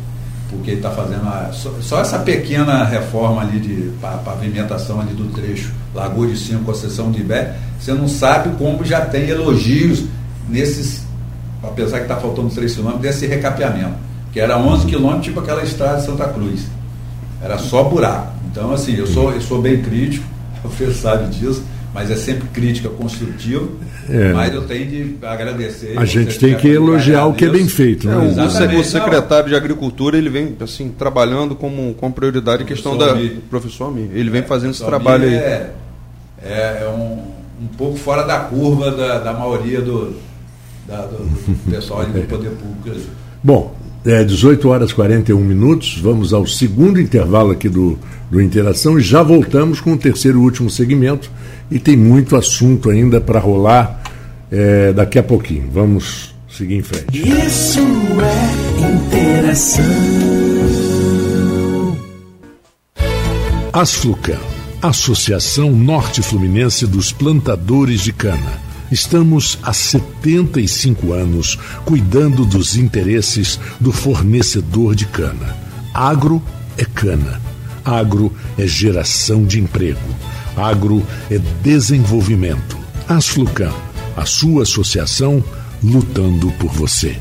porque ele está fazendo a, só, só, essa pequena reforma ali de pavimentação ali do trecho Lagoa de Cima, Conceição de Ibé, você não sabe como já tem elogios nesses, apesar que está faltando 3 quilômetros, desse recapeamento, que era 11 quilômetros, tipo aquela estrada de Santa Cruz. Era só buraco. Então, assim, eu sou, eu sou bem crítico, você sabe disso, mas é sempre crítica construtiva. É. Mas eu tenho de agradecer. A gente tem que elogiar o que é bem feito. Né? É, o, o, secretário de Agricultura ele vem assim trabalhando como, como prioridade a questão da professor Ami. Ele vem fazendo esse trabalho aí. É, é, é um, um pouco fora da curva da, da maioria do, da, do, do pessoal do poder público. Bom, é 18 horas e 41 minutos. Vamos ao segundo intervalo aqui do, do Interação e já voltamos com o terceiro e último segmento. E tem muito assunto ainda para rolar é, daqui a pouquinho. Vamos seguir em frente. Isso é Interação. Asflucan, Associação Norte Fluminense dos Plantadores de Cana Estamos há 75 anos cuidando dos interesses do fornecedor de cana. Agro é cana. Agro é geração de emprego. Agro é desenvolvimento. Asflucan, a sua associação lutando por você.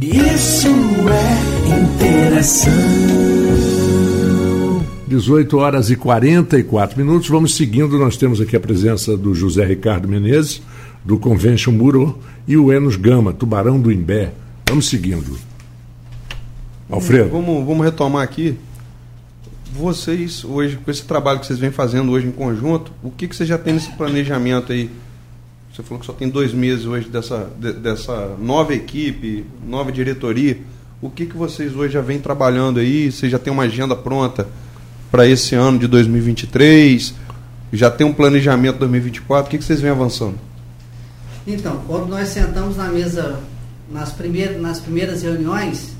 Isso é interação. 18 horas e 44 minutos. Vamos seguindo. Nós temos aqui a presença do José Ricardo Menezes, do Convention Muro, e o Enos Gama, Tubarão do Imbé. Vamos seguindo. Alfredo. Vamos, vamos retomar aqui. Vocês, hoje, com esse trabalho que vocês vêm fazendo hoje em conjunto, o que, que você já tem nesse planejamento aí? Você falou que só tem dois meses hoje dessa, de, dessa nova equipe, nova diretoria. o que, que vocês hoje já vêm trabalhando aí? Você já tem uma agenda pronta para esse ano de 2023? Já tem um planejamento 2024? O que, que vocês vêm avançando? Então, quando nós sentamos na mesa nas primeiras, nas primeiras reuniões,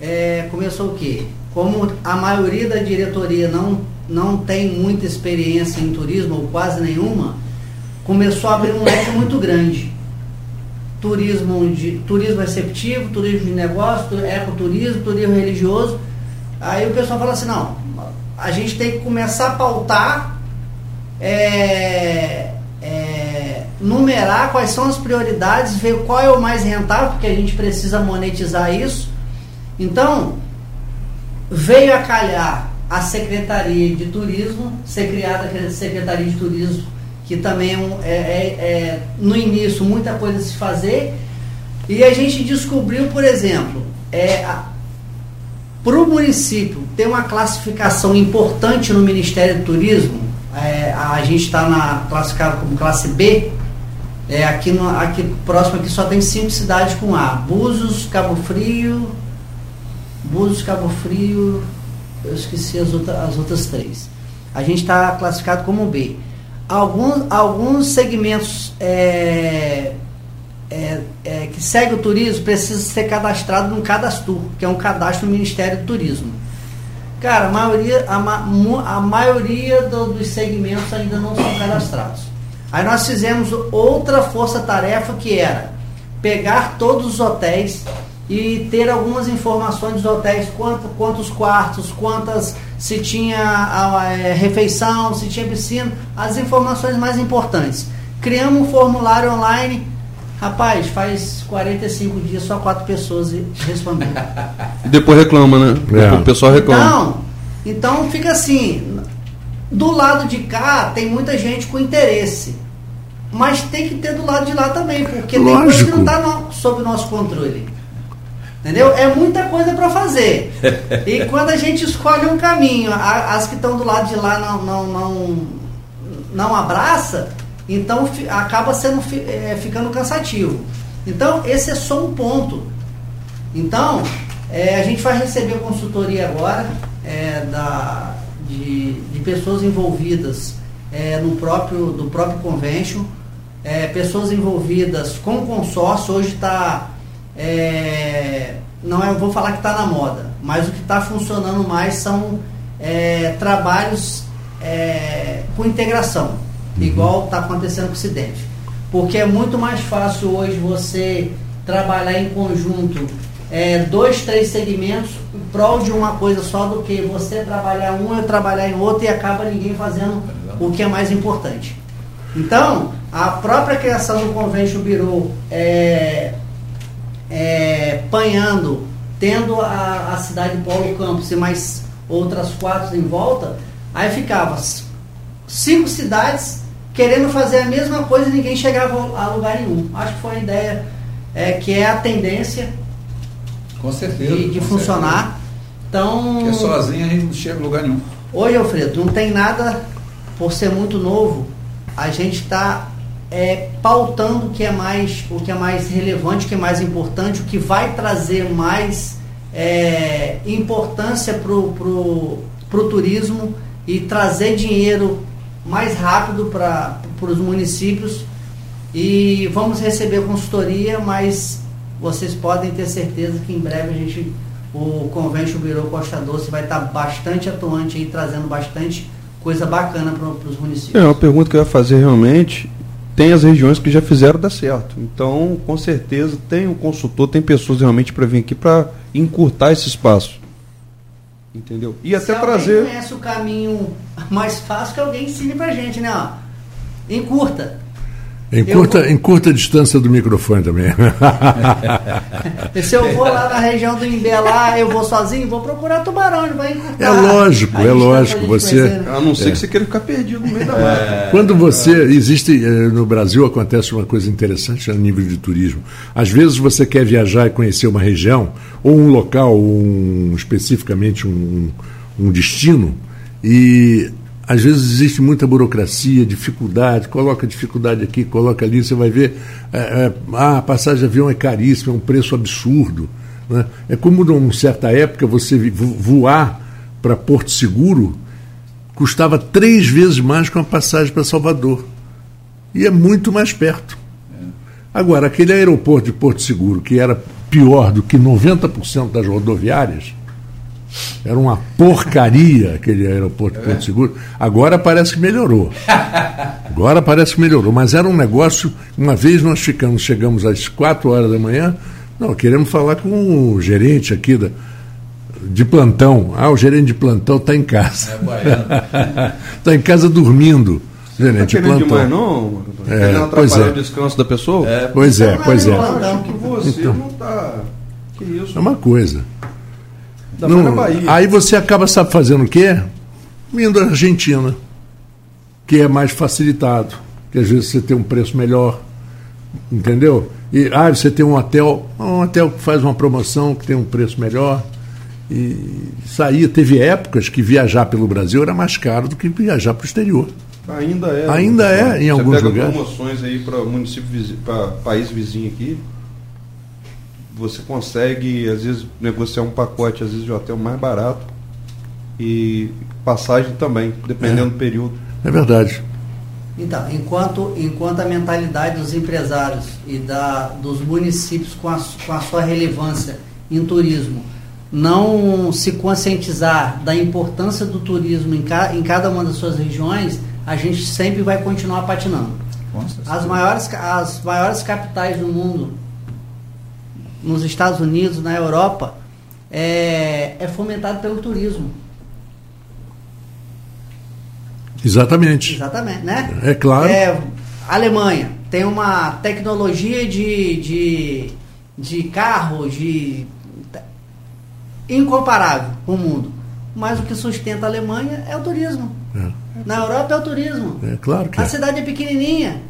é, começou o quê? Como a maioria da diretoria não, não tem muita experiência em turismo, ou quase nenhuma, começou a abrir um leque muito grande. Turismo, de, turismo receptivo, turismo de negócio, ecoturismo, turismo religioso. Aí o pessoal fala assim, não, a gente tem que começar a pautar, é, numerar quais são as prioridades, ver qual é o mais rentável, porque a gente precisa monetizar isso. Então, veio a calhar a Secretaria de Turismo, ser criada a Secretaria de Turismo que também é, é, é, é, no início muita coisa a se fazer. E a gente descobriu, por exemplo, é, para o município ter uma classificação importante no Ministério do Turismo, é, a gente está classificado como classe B, é, aqui, no, aqui próximo aqui só tem cinco cidades com A. Búzios, Cabo Frio, Búzios, Cabo Frio, eu esqueci as, outra, as outras três. A gente está classificado como B alguns, alguns segmentos é, é, é, que segue o turismo precisam ser cadastrados no Cadastro, que é um cadastro do Ministério do Turismo. Cara, a maioria, a, a maioria do, dos segmentos ainda não são cadastrados. Aí nós fizemos outra força-tarefa que era pegar todos os hotéis e ter algumas informações dos hotéis, quanto, quantos quartos, quantas se tinha a, é, refeição, se tinha piscina, as informações mais importantes. Criamos um formulário online. Rapaz, faz 45 dias só quatro pessoas responderam. Depois reclama, né? É. O pessoal reclama. Então, então fica assim, do lado de cá tem muita gente com interesse. Mas tem que ter do lado de lá também, porque Lógico. tem coisa que não está no, sob nosso controle. Entendeu? É muita coisa para fazer. E quando a gente escolhe um caminho, as que estão do lado de lá não, não, não, não abraça, então acaba sendo é, ficando cansativo. Então, esse é só um ponto. Então, é, a gente vai receber consultoria agora é, da, de, de pessoas envolvidas é, no próprio, do próprio convention, é, pessoas envolvidas com consórcio, hoje está é, não é, vou falar que está na moda, mas o que está funcionando mais são é, trabalhos é, com integração, uhum. igual está acontecendo com o Ocidente. Porque é muito mais fácil hoje você trabalhar em conjunto é, dois, três segmentos em prol de uma coisa só do que você trabalhar um e trabalhar em outro e acaba ninguém fazendo o que é mais importante. Então, a própria criação do Convention Bureau é, é, Panhando, tendo a, a cidade de Paulo Campos e mais outras quatro em volta, aí ficava cinco cidades querendo fazer a mesma coisa e ninguém chegava a lugar nenhum. Acho que foi a ideia é, que é a tendência com certeza, de, de com funcionar. Certeza. Então, Porque sozinho a gente não chega a lugar nenhum. Hoje, Alfredo, não tem nada, por ser muito novo, a gente está é, pautando o que é mais o que é mais relevante, o que é mais importante, o que vai trazer mais é, importância para o turismo e trazer dinheiro mais rápido para os municípios. E vamos receber consultoria, mas vocês podem ter certeza que em breve a gente, o Convention Bureau Costa Doce vai estar bastante atuante aí, trazendo bastante coisa bacana para os municípios. É uma pergunta que eu ia fazer realmente tem as regiões que já fizeram dar certo. Então, com certeza, tem um consultor, tem pessoas realmente para vir aqui para encurtar esse espaço. Entendeu? E Se até trazer. conhece o caminho mais fácil que alguém ensine pra gente, né? Ó, encurta. Em curta, vou... em curta distância do microfone também. Se eu vou lá na região do Imbé lá, eu vou sozinho, vou procurar tubarão, ele vai É lógico, é lógico. Você, a não ser é. que você queira ficar perdido no meio da mata. É. Quando você. Existe. Eh, no Brasil acontece uma coisa interessante a nível de turismo. Às vezes você quer viajar e conhecer uma região, ou um local, um, especificamente um, um destino, e às vezes existe muita burocracia, dificuldade, coloca dificuldade aqui, coloca ali, você vai ver, é, é, ah, a passagem de avião é caríssima, é um preço absurdo. Né? É como numa certa época você voar para Porto Seguro custava três vezes mais que uma passagem para Salvador. E é muito mais perto. Agora, aquele aeroporto de Porto Seguro, que era pior do que 90% das rodoviárias, era uma porcaria aquele aeroporto de Porto Seguro. Agora parece que melhorou. Agora parece que melhorou. Mas era um negócio. Uma vez nós ficamos, chegamos às 4 horas da manhã. Não, queremos falar com o gerente aqui da, de plantão. Ah, o gerente de plantão está em casa. Está em casa dormindo. Gerente tá plantão. Demais, não? É, pois é. o descanso da pessoa? É, pois é, pois é. Acho que você então, não está. Que isso? É uma coisa. Não, aí você acaba sabe fazendo o quê? Indo à Argentina, que é mais facilitado, que às vezes você tem um preço melhor, entendeu? E ah, você tem um hotel, um hotel que faz uma promoção que tem um preço melhor. E saía, teve épocas que viajar pelo Brasil era mais caro do que viajar para o exterior. Ainda é. Ainda é, em alguns pega lugares. promoções aí para município para país vizinho aqui. Você consegue, às vezes, negociar um pacote, às vezes, de hotel mais barato. E passagem também, dependendo é. do período. É verdade. Então, enquanto, enquanto a mentalidade dos empresários e da, dos municípios com a, com a sua relevância em turismo não se conscientizar da importância do turismo em, ca, em cada uma das suas regiões, a gente sempre vai continuar patinando. As maiores, as maiores capitais do mundo, nos Estados Unidos, na Europa, é, é fomentado pelo turismo. Exatamente. Exatamente, né? É claro. É, Alemanha tem uma tecnologia de, de, de carro de incomparável com o mundo. Mas o que sustenta a Alemanha é o turismo. É. Na Europa é o turismo. É claro que A é. cidade é pequenininha.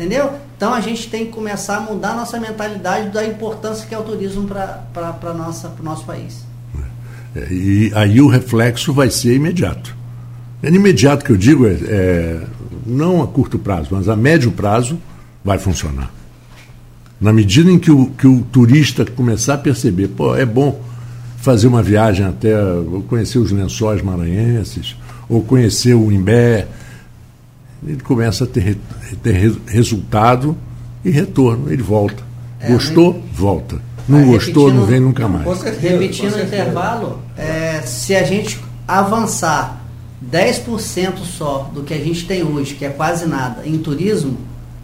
Entendeu? Então a gente tem que começar a mudar a nossa mentalidade da importância que é o turismo para o nosso país. É, e aí o reflexo vai ser imediato. É imediato que eu digo é, é, não a curto prazo, mas a médio prazo vai funcionar. Na medida em que o, que o turista começar a perceber, pô, é bom fazer uma viagem até conhecer os lençóis maranhenses, ou conhecer o Imbé, ele começa a ter, ter resultado e retorno, ele volta. É, Gostou? Volta. Não gostou, não vem nunca mais. Repetindo o intervalo, é, se a gente avançar 10% só do que a gente tem hoje, que é quase nada, em turismo,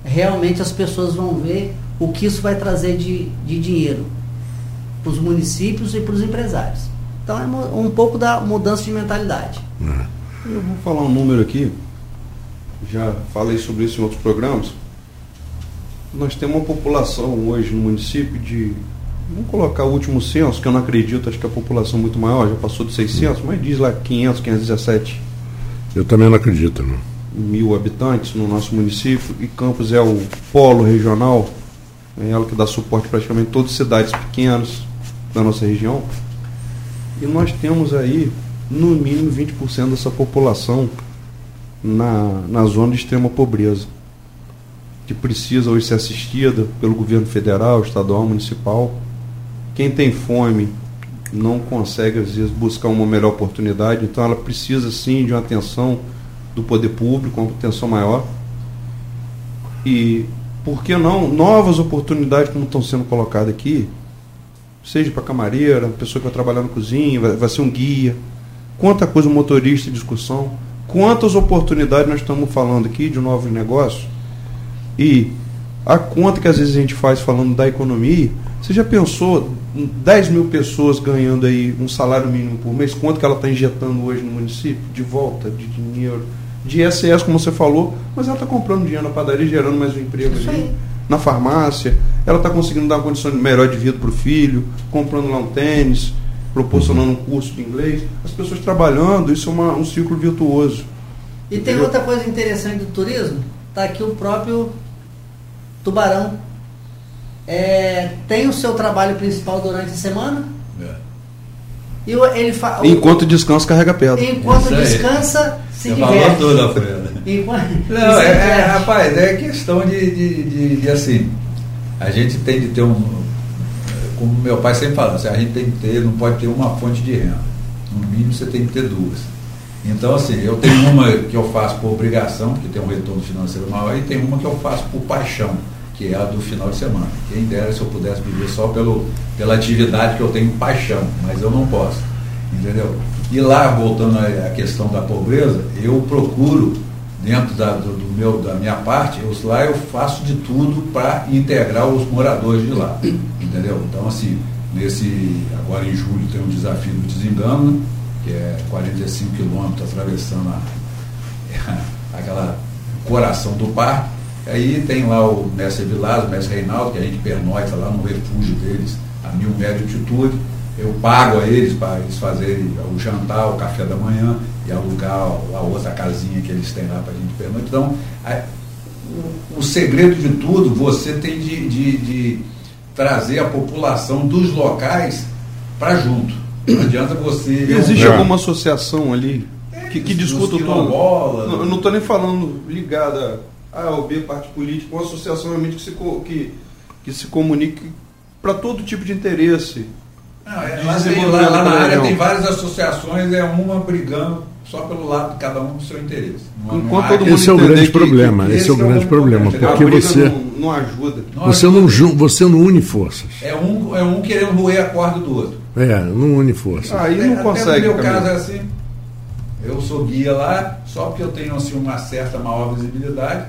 realmente as pessoas vão ver o que isso vai trazer de, de dinheiro para os municípios e para os empresários. Então é um pouco da mudança de mentalidade. É. Eu vou falar um número aqui, já falei sobre isso em outros programas. Nós temos uma população hoje no município de. Vamos colocar o último censo, que eu não acredito, acho que a população é muito maior, já passou de 600, mas diz lá 500, 517 eu também não acredito, não. Mil habitantes no nosso município e Campos é o polo regional, é ela que dá suporte praticamente todas as cidades pequenas da nossa região. E nós temos aí, no mínimo, 20% dessa população na, na zona de extrema pobreza, que precisa hoje ser assistida pelo governo federal, estadual, municipal. Quem tem fome não consegue, às vezes, buscar uma melhor oportunidade, então ela precisa sim de uma atenção do poder público, uma atenção maior. E por que não novas oportunidades como estão sendo colocadas aqui, seja para camareira, pessoa que vai trabalhar na cozinha, vai, vai ser um guia, quanta coisa motorista de discussão, quantas oportunidades nós estamos falando aqui de novos negócios e a conta que às vezes a gente faz falando da economia, você já pensou 10 mil pessoas ganhando aí um salário mínimo por mês, quanto que ela está injetando hoje no município? De volta, de dinheiro, de ISS, como você falou, mas ela está comprando dinheiro na padaria, gerando mais um emprego ali. Na farmácia, ela está conseguindo dar uma condição melhor de vida para o filho, comprando lá um tênis, proporcionando um curso de inglês. As pessoas trabalhando, isso é uma, um ciclo virtuoso. E tem outra coisa interessante do turismo, está aqui o próprio Tubarão é, tem o seu trabalho principal durante a semana. É. E ele fa... Enquanto descansa, carrega pedra. Enquanto descansa, se diverte. Falou tudo, Alfredo. Enquanto... Não, é, é, rapaz, é questão de, de, de, de, assim. A gente tem de ter um. Como meu pai sempre fala, assim, a gente tem que ter, não pode ter uma fonte de renda. No mínimo você tem que ter duas. Então, assim, eu tenho uma que eu faço por obrigação, que tem um retorno financeiro maior, e tem uma que eu faço por paixão, que é a do final de semana. Quem dera se eu pudesse viver só pelo, pela atividade que eu tenho paixão, mas eu não posso. Entendeu? E lá, voltando à questão da pobreza, eu procuro, dentro da, do, do meu, da minha parte, eu, lá eu faço de tudo para integrar os moradores de lá. Entendeu? Então, assim, nesse, agora em julho tem um desafio do desengano, que é 45 quilômetros atravessando a, aquela coração do parque. Aí tem lá o mestre Vilas, o mestre Reinaldo, que a gente pernoita lá no refúgio deles, a mil metros de altitude eu pago a eles para eles fazerem o jantar, o café da manhã e alugar a outra casinha que eles têm lá para a gente pernoitar. Então, a, o, o, segredo de tudo, você tem de, de, de trazer a população dos locais para junto. Não adianta você. Existe é. alguma associação ali que, que discuta tudo? Não, eu não estou nem falando ligada a A ou B, parte política, uma associação realmente que se, que, que se comunique para todo tipo de interesse não, é, lá, tem, lá, lá, na área tem várias associações, é uma brigando só pelo lado de cada um do seu interesse. Enquanto todo mundo esse é o grande problema, esse, esse é o grande problema, porque você não, não ajuda. você não você não une forças. É um é um querendo roer a corda do outro. É, não une forças. Aí não consegue. No meu caso é assim. Eu sou guia lá, só porque eu tenho assim uma certa maior visibilidade.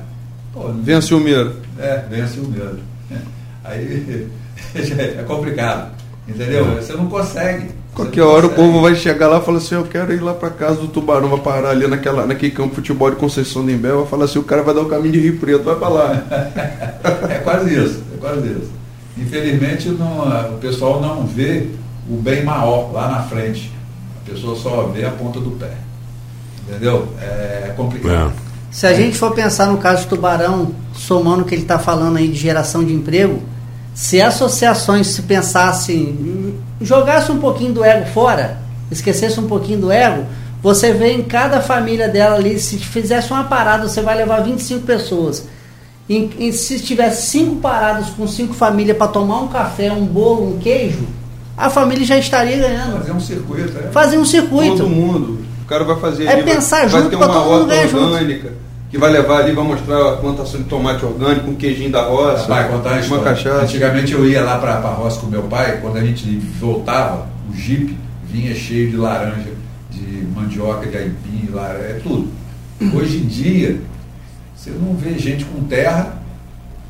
Pô, vence o medo. É, vence o medo. Aí é complicado. Entendeu? É. Você não consegue. Qualquer hora consegue. o povo vai chegar lá e falar assim, eu quero ir lá para casa do Tubarão, vai parar ali naquela, naquele campo de futebol de Conceição de Imbé, vai falar assim, o cara vai dar o caminho de Rio Preto, vai para lá. é quase isso, é quase isso. Infelizmente não, o pessoal não vê o bem maior lá na frente. A pessoa só vê a ponta do pé. Entendeu? É complicado. É. Se a gente for pensar no caso do Tubarão, somando o que ele está falando aí de geração de emprego, se associações se pensassem, jogasse um pouquinho do ego fora, esquecesse um pouquinho do ego, você vê em cada família dela ali, se fizesse uma parada, você vai levar 25 pessoas. E, e se tivesse cinco paradas com cinco famílias para tomar um café, um bolo, um queijo, a família já estaria ganhando. Fazer um circuito, é? Fazer um circuito. Todo mundo. O cara vai fazer. É ali, pensar vai, junto para todo mundo ganhar orgânica. Junto que vai levar ali, vai mostrar a plantação de tomate orgânico, um queijinho da roça, vai contar uma cachaça. Antigamente eu ia lá para a roça com meu pai, quando a gente voltava, o jipe vinha cheio de laranja, de mandioca, de aipim, laranja, é tudo. Hoje em dia, você não vê gente com terra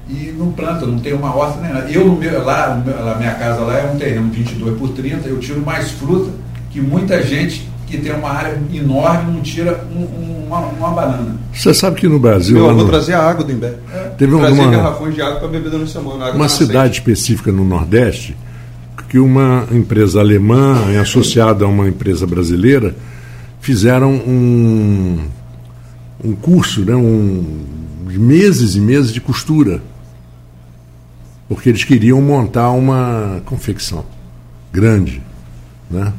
e não planta, não tem uma horta nem nada. Eu, meu, lá, na minha casa lá é um terreno 22 por 30, eu tiro mais fruta que muita gente que tem uma área enorme não tira um, um, uma, uma, banana. Você sabe que no Brasil. eu vou no... trazer a água do Imbé. É. Teve uma, trazer garrafões de água para beber durante a semana. Uma cidade específica no Nordeste que uma empresa alemã associada a uma empresa brasileira fizeram um, um curso, né, um, meses e meses de costura. Porque eles queriam montar uma confecção grande. Né?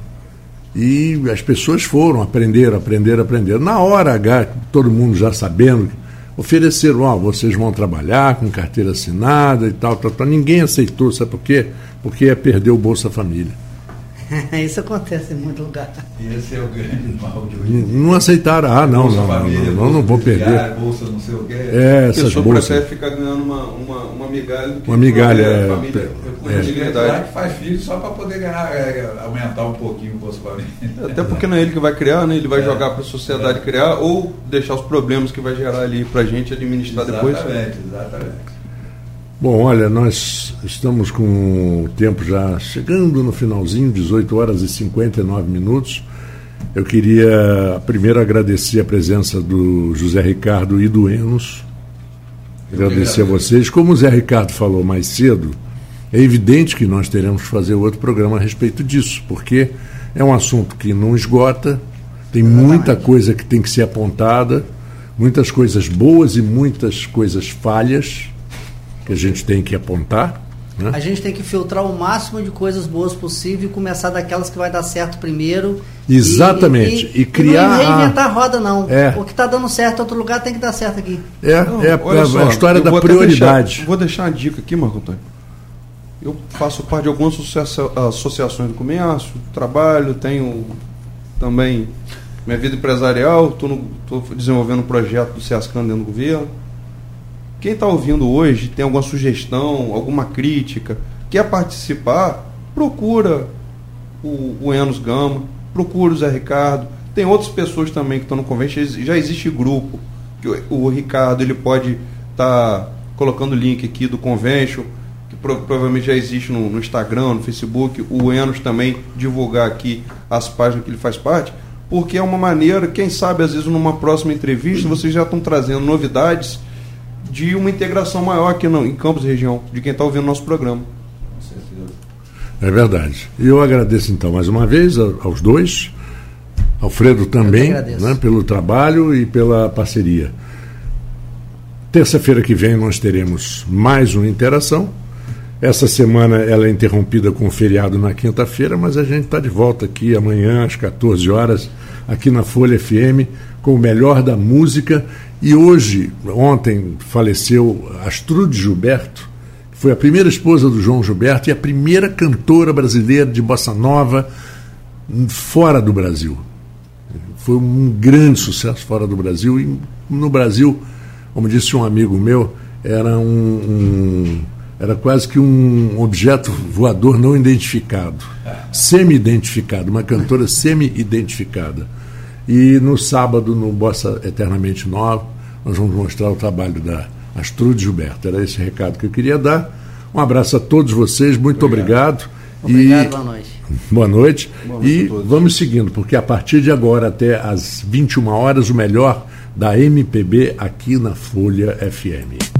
E as pessoas foram, aprenderam, aprenderam, aprenderam. Na hora H, todo mundo já sabendo, ofereceram, ó, oh, vocês vão trabalhar com carteira assinada e tal, tal, tal. Ninguém aceitou, sabe por quê? Porque ia perder o Bolsa Família. Isso acontece em muito lugar. Esse é o grande mal de hoje. Não aceitaram, ah, não, não, família, não, não, não, vou perder. Bolsa não sei o quê. É, essas a bolsas. prefere ficar ganhando uma, uma, uma migalha do que uma migalha, é, família. É, é. que faz filho só para poder ganhar, é, aumentar um pouquinho o Bolsa Família. Até porque não é ele que vai criar, né? Ele vai é. jogar para a sociedade criar ou deixar os problemas que vai gerar ali para a gente administrar exatamente, depois. Exatamente, exatamente. Bom, olha, nós estamos com o tempo já chegando no finalzinho, 18 horas e 59 minutos. Eu queria primeiro agradecer a presença do José Ricardo e do Enos. Agradecer a vocês. Como o Zé Ricardo falou mais cedo, é evidente que nós teremos que fazer outro programa a respeito disso, porque é um assunto que não esgota, tem muita coisa que tem que ser apontada, muitas coisas boas e muitas coisas falhas que a gente tem que apontar. Né? A gente tem que filtrar o máximo de coisas boas possível e começar daquelas que vai dar certo primeiro. Exatamente. E, e, e criar. E não reinventar a roda, não. É. O que está dando certo em outro lugar tem que dar certo aqui. É, não, é, é só, a história da prioridade. Deixar, vou deixar uma dica aqui, Marco Antônio. Eu faço parte de algumas associações do comércio, trabalho, tenho também minha vida empresarial, estou desenvolvendo um projeto do SESCAN dentro do governo. Quem está ouvindo hoje tem alguma sugestão, alguma crítica, quer participar, procura o, o Enos Gama, procura o Zé Ricardo. Tem outras pessoas também que estão no convênio, já existe grupo. Que o, o Ricardo ele pode estar tá colocando o link aqui do convention pro, provavelmente já existe no, no, Instagram, no Facebook, o Enos também divulgar aqui as páginas que ele faz parte, porque é uma maneira, quem sabe, às vezes numa próxima entrevista, vocês já estão trazendo novidades de uma integração maior aqui no, em Campos e região, de quem está ouvindo nosso programa. É verdade. E eu agradeço então mais uma vez aos dois, Alfredo também, né, pelo trabalho e pela parceria. Terça-feira que vem nós teremos mais uma interação. Essa semana ela é interrompida com o feriado na quinta-feira, mas a gente está de volta aqui amanhã às 14 horas, aqui na Folha FM, com o melhor da música. E hoje, ontem, faleceu Astrude Gilberto, que foi a primeira esposa do João Gilberto e a primeira cantora brasileira de bossa nova fora do Brasil. Foi um grande sucesso fora do Brasil e no Brasil, como disse um amigo meu, era um, um era quase que um objeto voador não identificado, semi-identificado, uma cantora semi-identificada. E no sábado, no Bossa Eternamente Nova, nós vamos mostrar o trabalho da Astrude Gilberto. Era esse recado que eu queria dar. Um abraço a todos vocês, muito obrigado. Obrigado, e... boa noite. Boa noite. Boa noite e vamos seguindo, porque a partir de agora até às 21 horas, o melhor da MPB aqui na Folha FM.